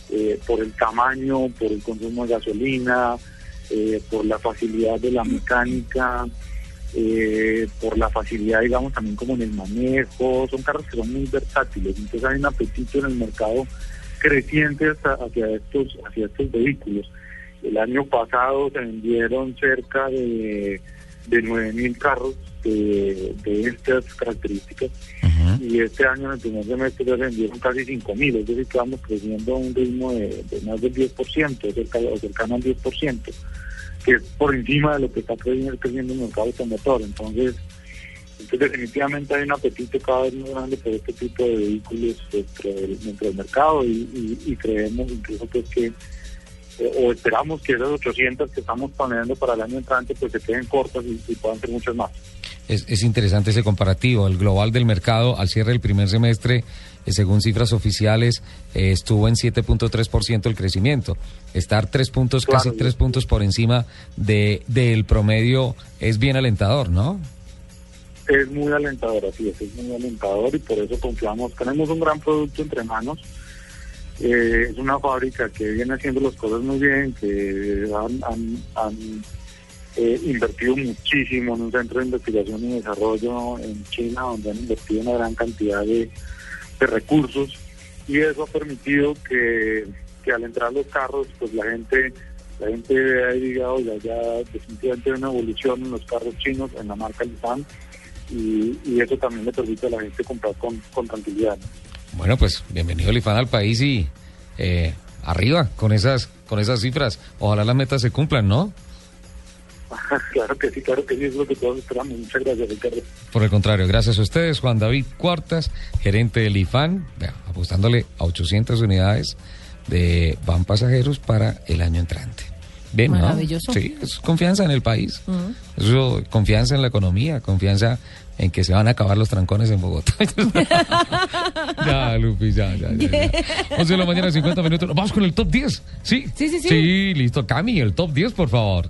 eh, por el tamaño, por el consumo de gasolina, eh, por la facilidad de la mecánica, eh, por la facilidad, digamos, también como en el manejo. Son carros que son muy versátiles, entonces hay un apetito en el mercado creciente hasta- hacia estos hacia estos vehículos. El año pasado se vendieron cerca de, de 9.000 carros de, de estas características y este año en el primer semestre ya se vendieron casi 5.000, es decir, que vamos creciendo a un ritmo de, de más del 10%, cerca, o cercano al 10%, que es por encima de lo que está creciendo, creciendo el mercado automotor. Entonces, entonces, definitivamente hay un apetito cada vez más grande por este tipo de vehículos dentro del, dentro del mercado y, y- y creemos incluso pues que eh, o esperamos que esas 800 que estamos planeando para el año entrante pues se queden cortas y, y puedan ser muchas más. Es, es interesante ese comparativo. El global del mercado al cierre del primer semestre, eh, según cifras oficiales, eh, estuvo en 7.3% el crecimiento. Estar tres puntos, casi tres puntos por encima de del promedio es bien alentador, ¿no? Es muy alentador, así es, es muy alentador y por eso confiamos. Tenemos un gran producto entre manos. Eh, es una fábrica que viene haciendo las cosas muy bien, que han, han- han, eh, invertido muchísimo en un centro de investigación y desarrollo en China, donde han invertido una gran cantidad de, de recursos y eso ha permitido que, que al entrar los carros, pues la gente la gente ha llegado ya, ya definitivamente una evolución en los carros chinos, en la marca Nissan, y, y eso también le permite a la gente comprar con, con tranquilidad. ¿no? Bueno, pues bienvenido Lifan al país y eh, arriba con esas con esas cifras. Ojalá las metas se cumplan, ¿no? *laughs* claro que sí, claro que sí, es lo que todos esperamos. Muchas gracias, Ricardo. Por el contrario, gracias a ustedes, Juan David Cuartas, gerente del IFAN, apostándole a 800 unidades de van pasajeros para el año entrante. Bien, ¿no? Maravilloso. Sí, es confianza en el país. Mm. Eso, confianza en la economía, confianza en que se van a acabar los trancones en Bogotá. *laughs* ya, Lupi, ya, ya, ya, ya. *laughs* 11 de la mañana, 50 minutos. Vamos con el top 10. ¿Sí? Sí, sí, sí. Sí, listo. Cami, el top 10, por favor.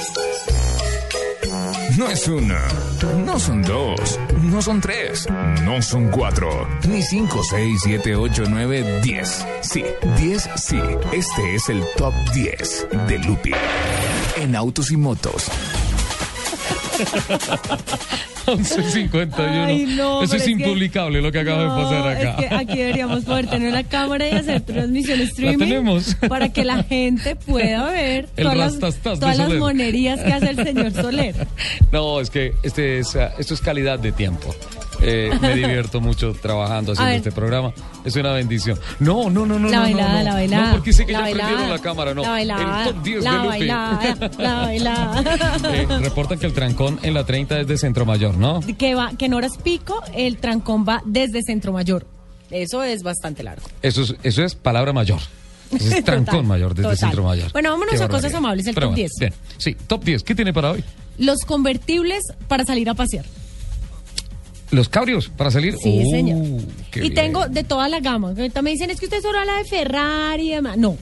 No es una, no son dos, no son tres, no son cuatro, ni cinco, seis, siete, ocho, nueve, diez. Sí, diez, sí. Este es el top 10 de Lupi en autos y motos. 11.51. Ay, no, Eso es que- impublicable lo que acaba No, de pasar es acá. que aquí deberíamos poder tener una cámara y hacer transmisión streaming tenemos. para que la gente pueda *laughs* ver El todas, las, todas las monerías que hace el señor Soler. *laughs* No, es que este es, ah, esto es calidad de tiempo. Eh, me *laughs* divierto mucho trabajando haciendo este programa. Es una bendición. No, no, no, no. la no, bailada, no, la bailada. No, porque sé que la ya bailada, la cámara, no. La bailada. El top 10 la de Lupi. bailada, la bailada. *laughs* Eh, reportan que el trancón en la 30 es de Centro Mayor, ¿no? que va, que en horas pico el trancón va desde Centro Mayor. Eso es bastante largo. Eso es, eso es palabra mayor. Eso es *laughs* trancón Total, mayor desde total. Centro Mayor. Bueno, vámonos Qué a cosas amables, el Pero top bueno, 10. Bien, sí, top 10. ¿Qué tiene para hoy? Los convertibles para salir a pasear. Los cabrios para salir. Sí, Uh, señor. Y bien. tengo de toda la gama. Ahorita me dicen, es que usted solo habla de Ferrari y demás. No.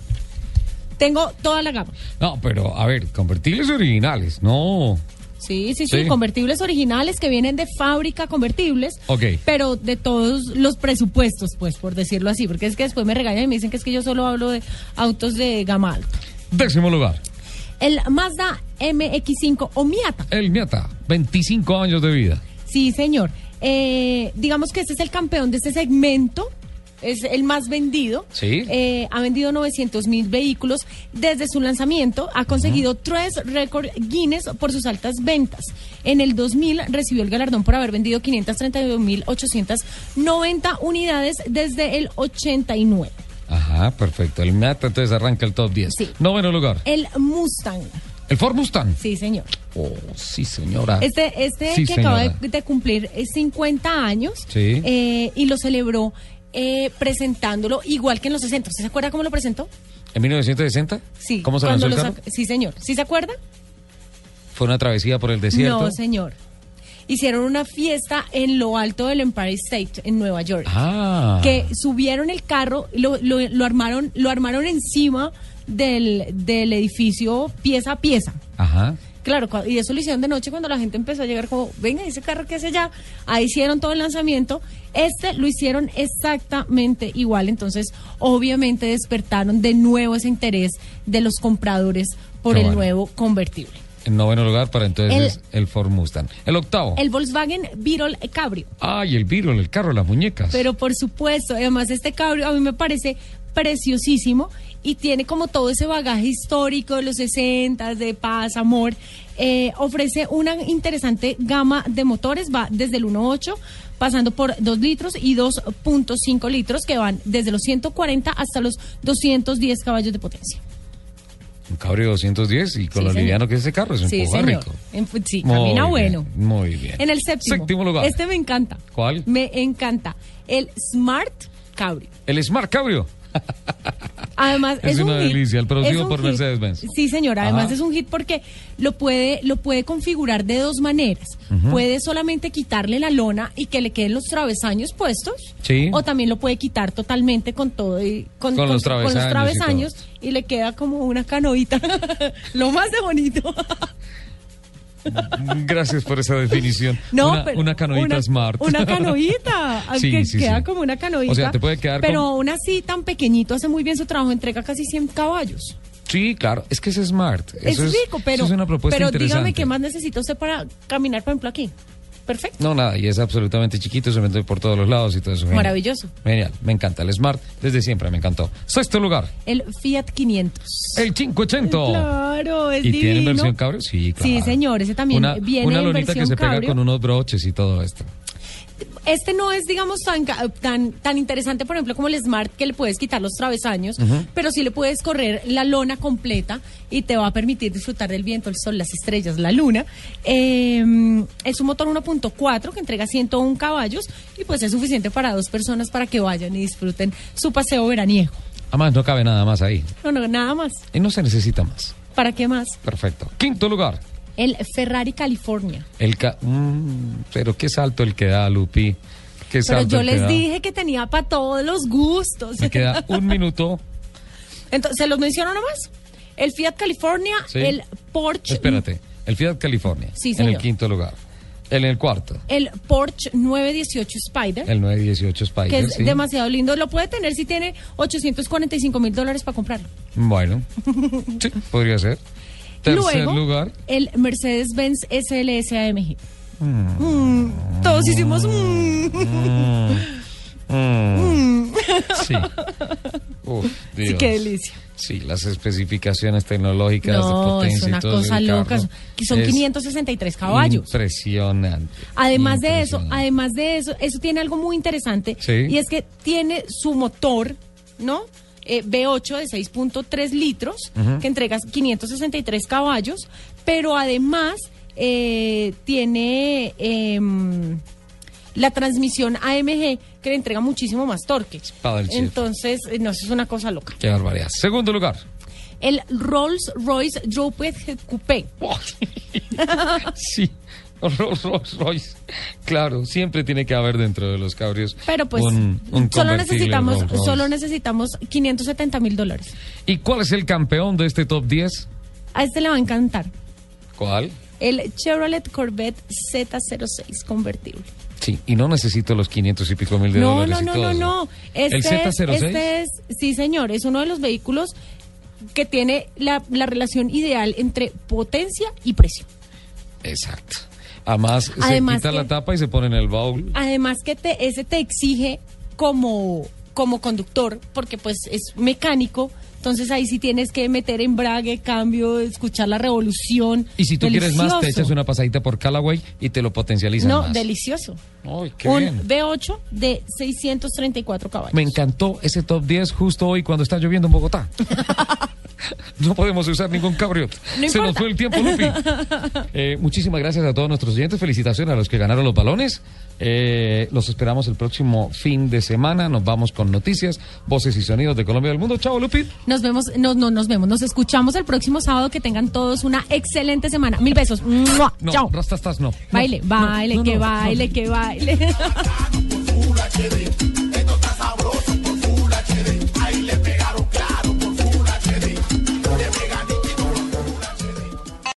Tengo toda la gama. No, pero a ver, convertibles originales, no. Sí, sí, sí, Sí. convertibles originales que vienen de fábrica, convertibles, Ok. pero de todos los presupuestos, pues, por decirlo así, porque es que después me regañan y me dicen que es que yo solo hablo de autos de gama alta. Décimo lugar. El Mazda MX5 o Miata. El Miata, 25 años de vida. Sí, señor. Eh, digamos que este es el campeón de este segmento. Es el más vendido. Sí. Eh, ha vendido 900 mil vehículos desde su lanzamiento. Ha conseguido tres récords Guinness por sus altas ventas. En el 2000 recibió el galardón por haber vendido 532.890 unidades desde el 89. Ajá, perfecto. El Miata entonces arranca el top 10. Sí. Noveno lugar. El Mustang. El Ford Mustang. Sí, señor. Oh, sí, señora. Este, este Sí, que acaba de, de cumplir eh, 50 años Sí. eh, y lo celebró eh, presentándolo igual que en los 60. ¿Usted se acuerda cómo lo presentó? ¿En 1960? Sí. ¿Cómo se lanzó el lo carro? Sí, señor. ¿Sí se acuerda? Fue una travesía por el desierto. No, señor. Hicieron una fiesta en lo alto del Empire State en Nueva York. Ah. Que subieron el carro, lo, lo, lo armaron, lo armaron encima del, del edificio pieza a pieza. Ajá. Claro, y eso lo hicieron de noche cuando la gente empezó a llegar como, venga, ese carro que hace allá. Ahí hicieron todo el lanzamiento. Este lo hicieron exactamente igual. Entonces, obviamente despertaron de nuevo ese interés de los compradores por Qué el bueno. nuevo convertible. En noveno lugar para entonces El- el Ford Mustang. El octavo. El Volkswagen Beetle Cabrio. Ay, el Beetle, el carro de las muñecas. Pero por supuesto, además este cabrio a mí me parece preciosísimo y tiene como todo ese bagaje histórico de los 60, de paz, amor. Eh, ofrece una interesante gama de motores, va desde el 1.8 pasando por 2 litros y 2.5 litros que van desde los 140 hasta los 210 caballos de potencia. Un cabrio 210 y con Sí, lo liviano que es ese carro, es un Sí, rico. En- sí, Muy camina bien, bueno. Muy bien. En el séptimo. Séptimo lugar. Este me encanta. ¿Cuál? Me encanta. El Smart Cabrio. El Smart Cabrio. *laughs* Además, Es es, una un hit. delicia, el producido por. Mercedes-Benz. Sí, señora, además Ajá. es un hit porque lo puede, lo puede configurar de dos maneras. Puede solamente quitarle la lona y que le queden los travesaños puestos. Sí. O también lo puede quitar totalmente con todo y con, Con los travesaños y travesaños y, le queda como una canoita. *laughs* lo más de bonito. *laughs* Gracias por esa definición. No, una, pero una canoita una- smart. Una canoita, *laughs* Sí, que sí, queda sí. como una canoita. O sea, te puede quedar Pero como- aún así tan pequeñito hace muy bien su trabajo, entrega casi 100 caballos. Sí, claro, es que es smart. Es rico, pero, es una propuesta pero dígame qué más necesita usted para caminar, por ejemplo, aquí. Perfecto. No, nada, y es absolutamente chiquito, se mete por todos los lados y todo eso. Maravilloso. Genial, me encanta. El Smart, desde siempre me encantó. Sexto lugar, El Fiat 500. el 580. Claro, es ¿Y divino. tiene versión cabrio? Sí, claro. Sí, señor, ese también Una, viene una en lonita que se pega cabrio. con unos broches y todo esto. Este no es, digamos, tan, tan, tan interesante, por ejemplo, como el Smart, que le puedes quitar los travesaños, pero sí le puedes correr la lona completa y te va a permitir disfrutar del viento, el sol, las estrellas, la luna. Eh, es un motor 1.4 que entrega 101 caballos y pues es suficiente para dos personas para que vayan y disfruten su paseo veraniego. Además, no cabe nada más ahí. No, no, nada más. Y no se necesita más. ¿Para qué más? Perfecto. Quinto lugar, El Ferrari California. el... ca- Mm, pero qué salto el que da, Lupi. Qué Pero salto yo que les dije que tenía para todos los gustos. Me queda *laughs* un minuto. Entonces, ¿se los menciono nomás? El Fiat California, Sí. el Porsche. Espérate, el Fiat California. Sí, En el quinto lugar. En el cuarto, El Porsche 918 Spider. el 918 Spider. que es sí. demasiado lindo. Lo puede tener si tiene 845 mil dólares para comprarlo. Bueno, *laughs* sí, podría ser. Tercer Luego, lugar. el Mercedes-Benz SLS AMG. Mm, todos hicimos. mm. Mm. Sí. *laughs* Uf, Sí, Dios. qué delicia. Sí, las especificaciones tecnológicas de No, potencia es una y todo cosa loca. Que son es 563 caballos. Impresionante. Además de eso, además de eso, eso tiene algo muy interesante Sí. y es que tiene su motor, ¿no? Eh, V8 de 6.3 litros que entrega 563 caballos, pero además eh, tiene em, la transmisión AMG que le entrega muchísimo más torque. Entonces, eh, no, eso es una cosa loca. Qué barbaridad. Segundo lugar. El Rolls Royce Drooped Coupé. *laughs* Sí. Rolls Rolls Royce. Claro, siempre tiene que haber dentro de los cabrios. Pero pues un- un solo necesitamos Royce. solo necesitamos 570 mil dólares. ¿Y cuál es el campeón de este top 10? A este le va a encantar. ¿Cuál? El Chevrolet Corvette Z06 convertible. Sí, y no necesito los 500 y pico mil de No, dólares. no, no, no, eso. no. Este ¿El es, Z06? este es, sí señor, es uno de los vehículos que tiene la, la relación ideal entre potencia y precio. Exacto. Además, Además se quita que- la tapa y se pone en el baúl. Además que te, ese te exige como, como conductor, porque pues es mecánico, entonces ahí sí tienes que meter embrague, cambio, escuchar la revolución. Y si tú quieres más, te echas una pasadita por Callaway y te lo potencializan No, más. delicioso. Ay, qué Un bien. V8 de 634 caballos. Me encantó ese top 10 justo hoy cuando está lloviendo en Bogotá. *laughs* no podemos usar ningún cabriot. No Se nos fue el tiempo, Lupi. *laughs* Eh, muchísimas gracias a todos nuestros oyentes. Felicitaciones a los que ganaron los balones. Eh, los esperamos el próximo fin de semana. Nos vamos con noticias, voces y sonidos de Colombia y del mundo. Chao, Lupi. Nos vemos, no, no, nos vemos, nos escuchamos el próximo sábado. Que tengan todos una excelente semana. Mil besos. ¡Mua! No, Chao. rastastas no. Baile, no, baile, no, que baile, que baile. *laughs*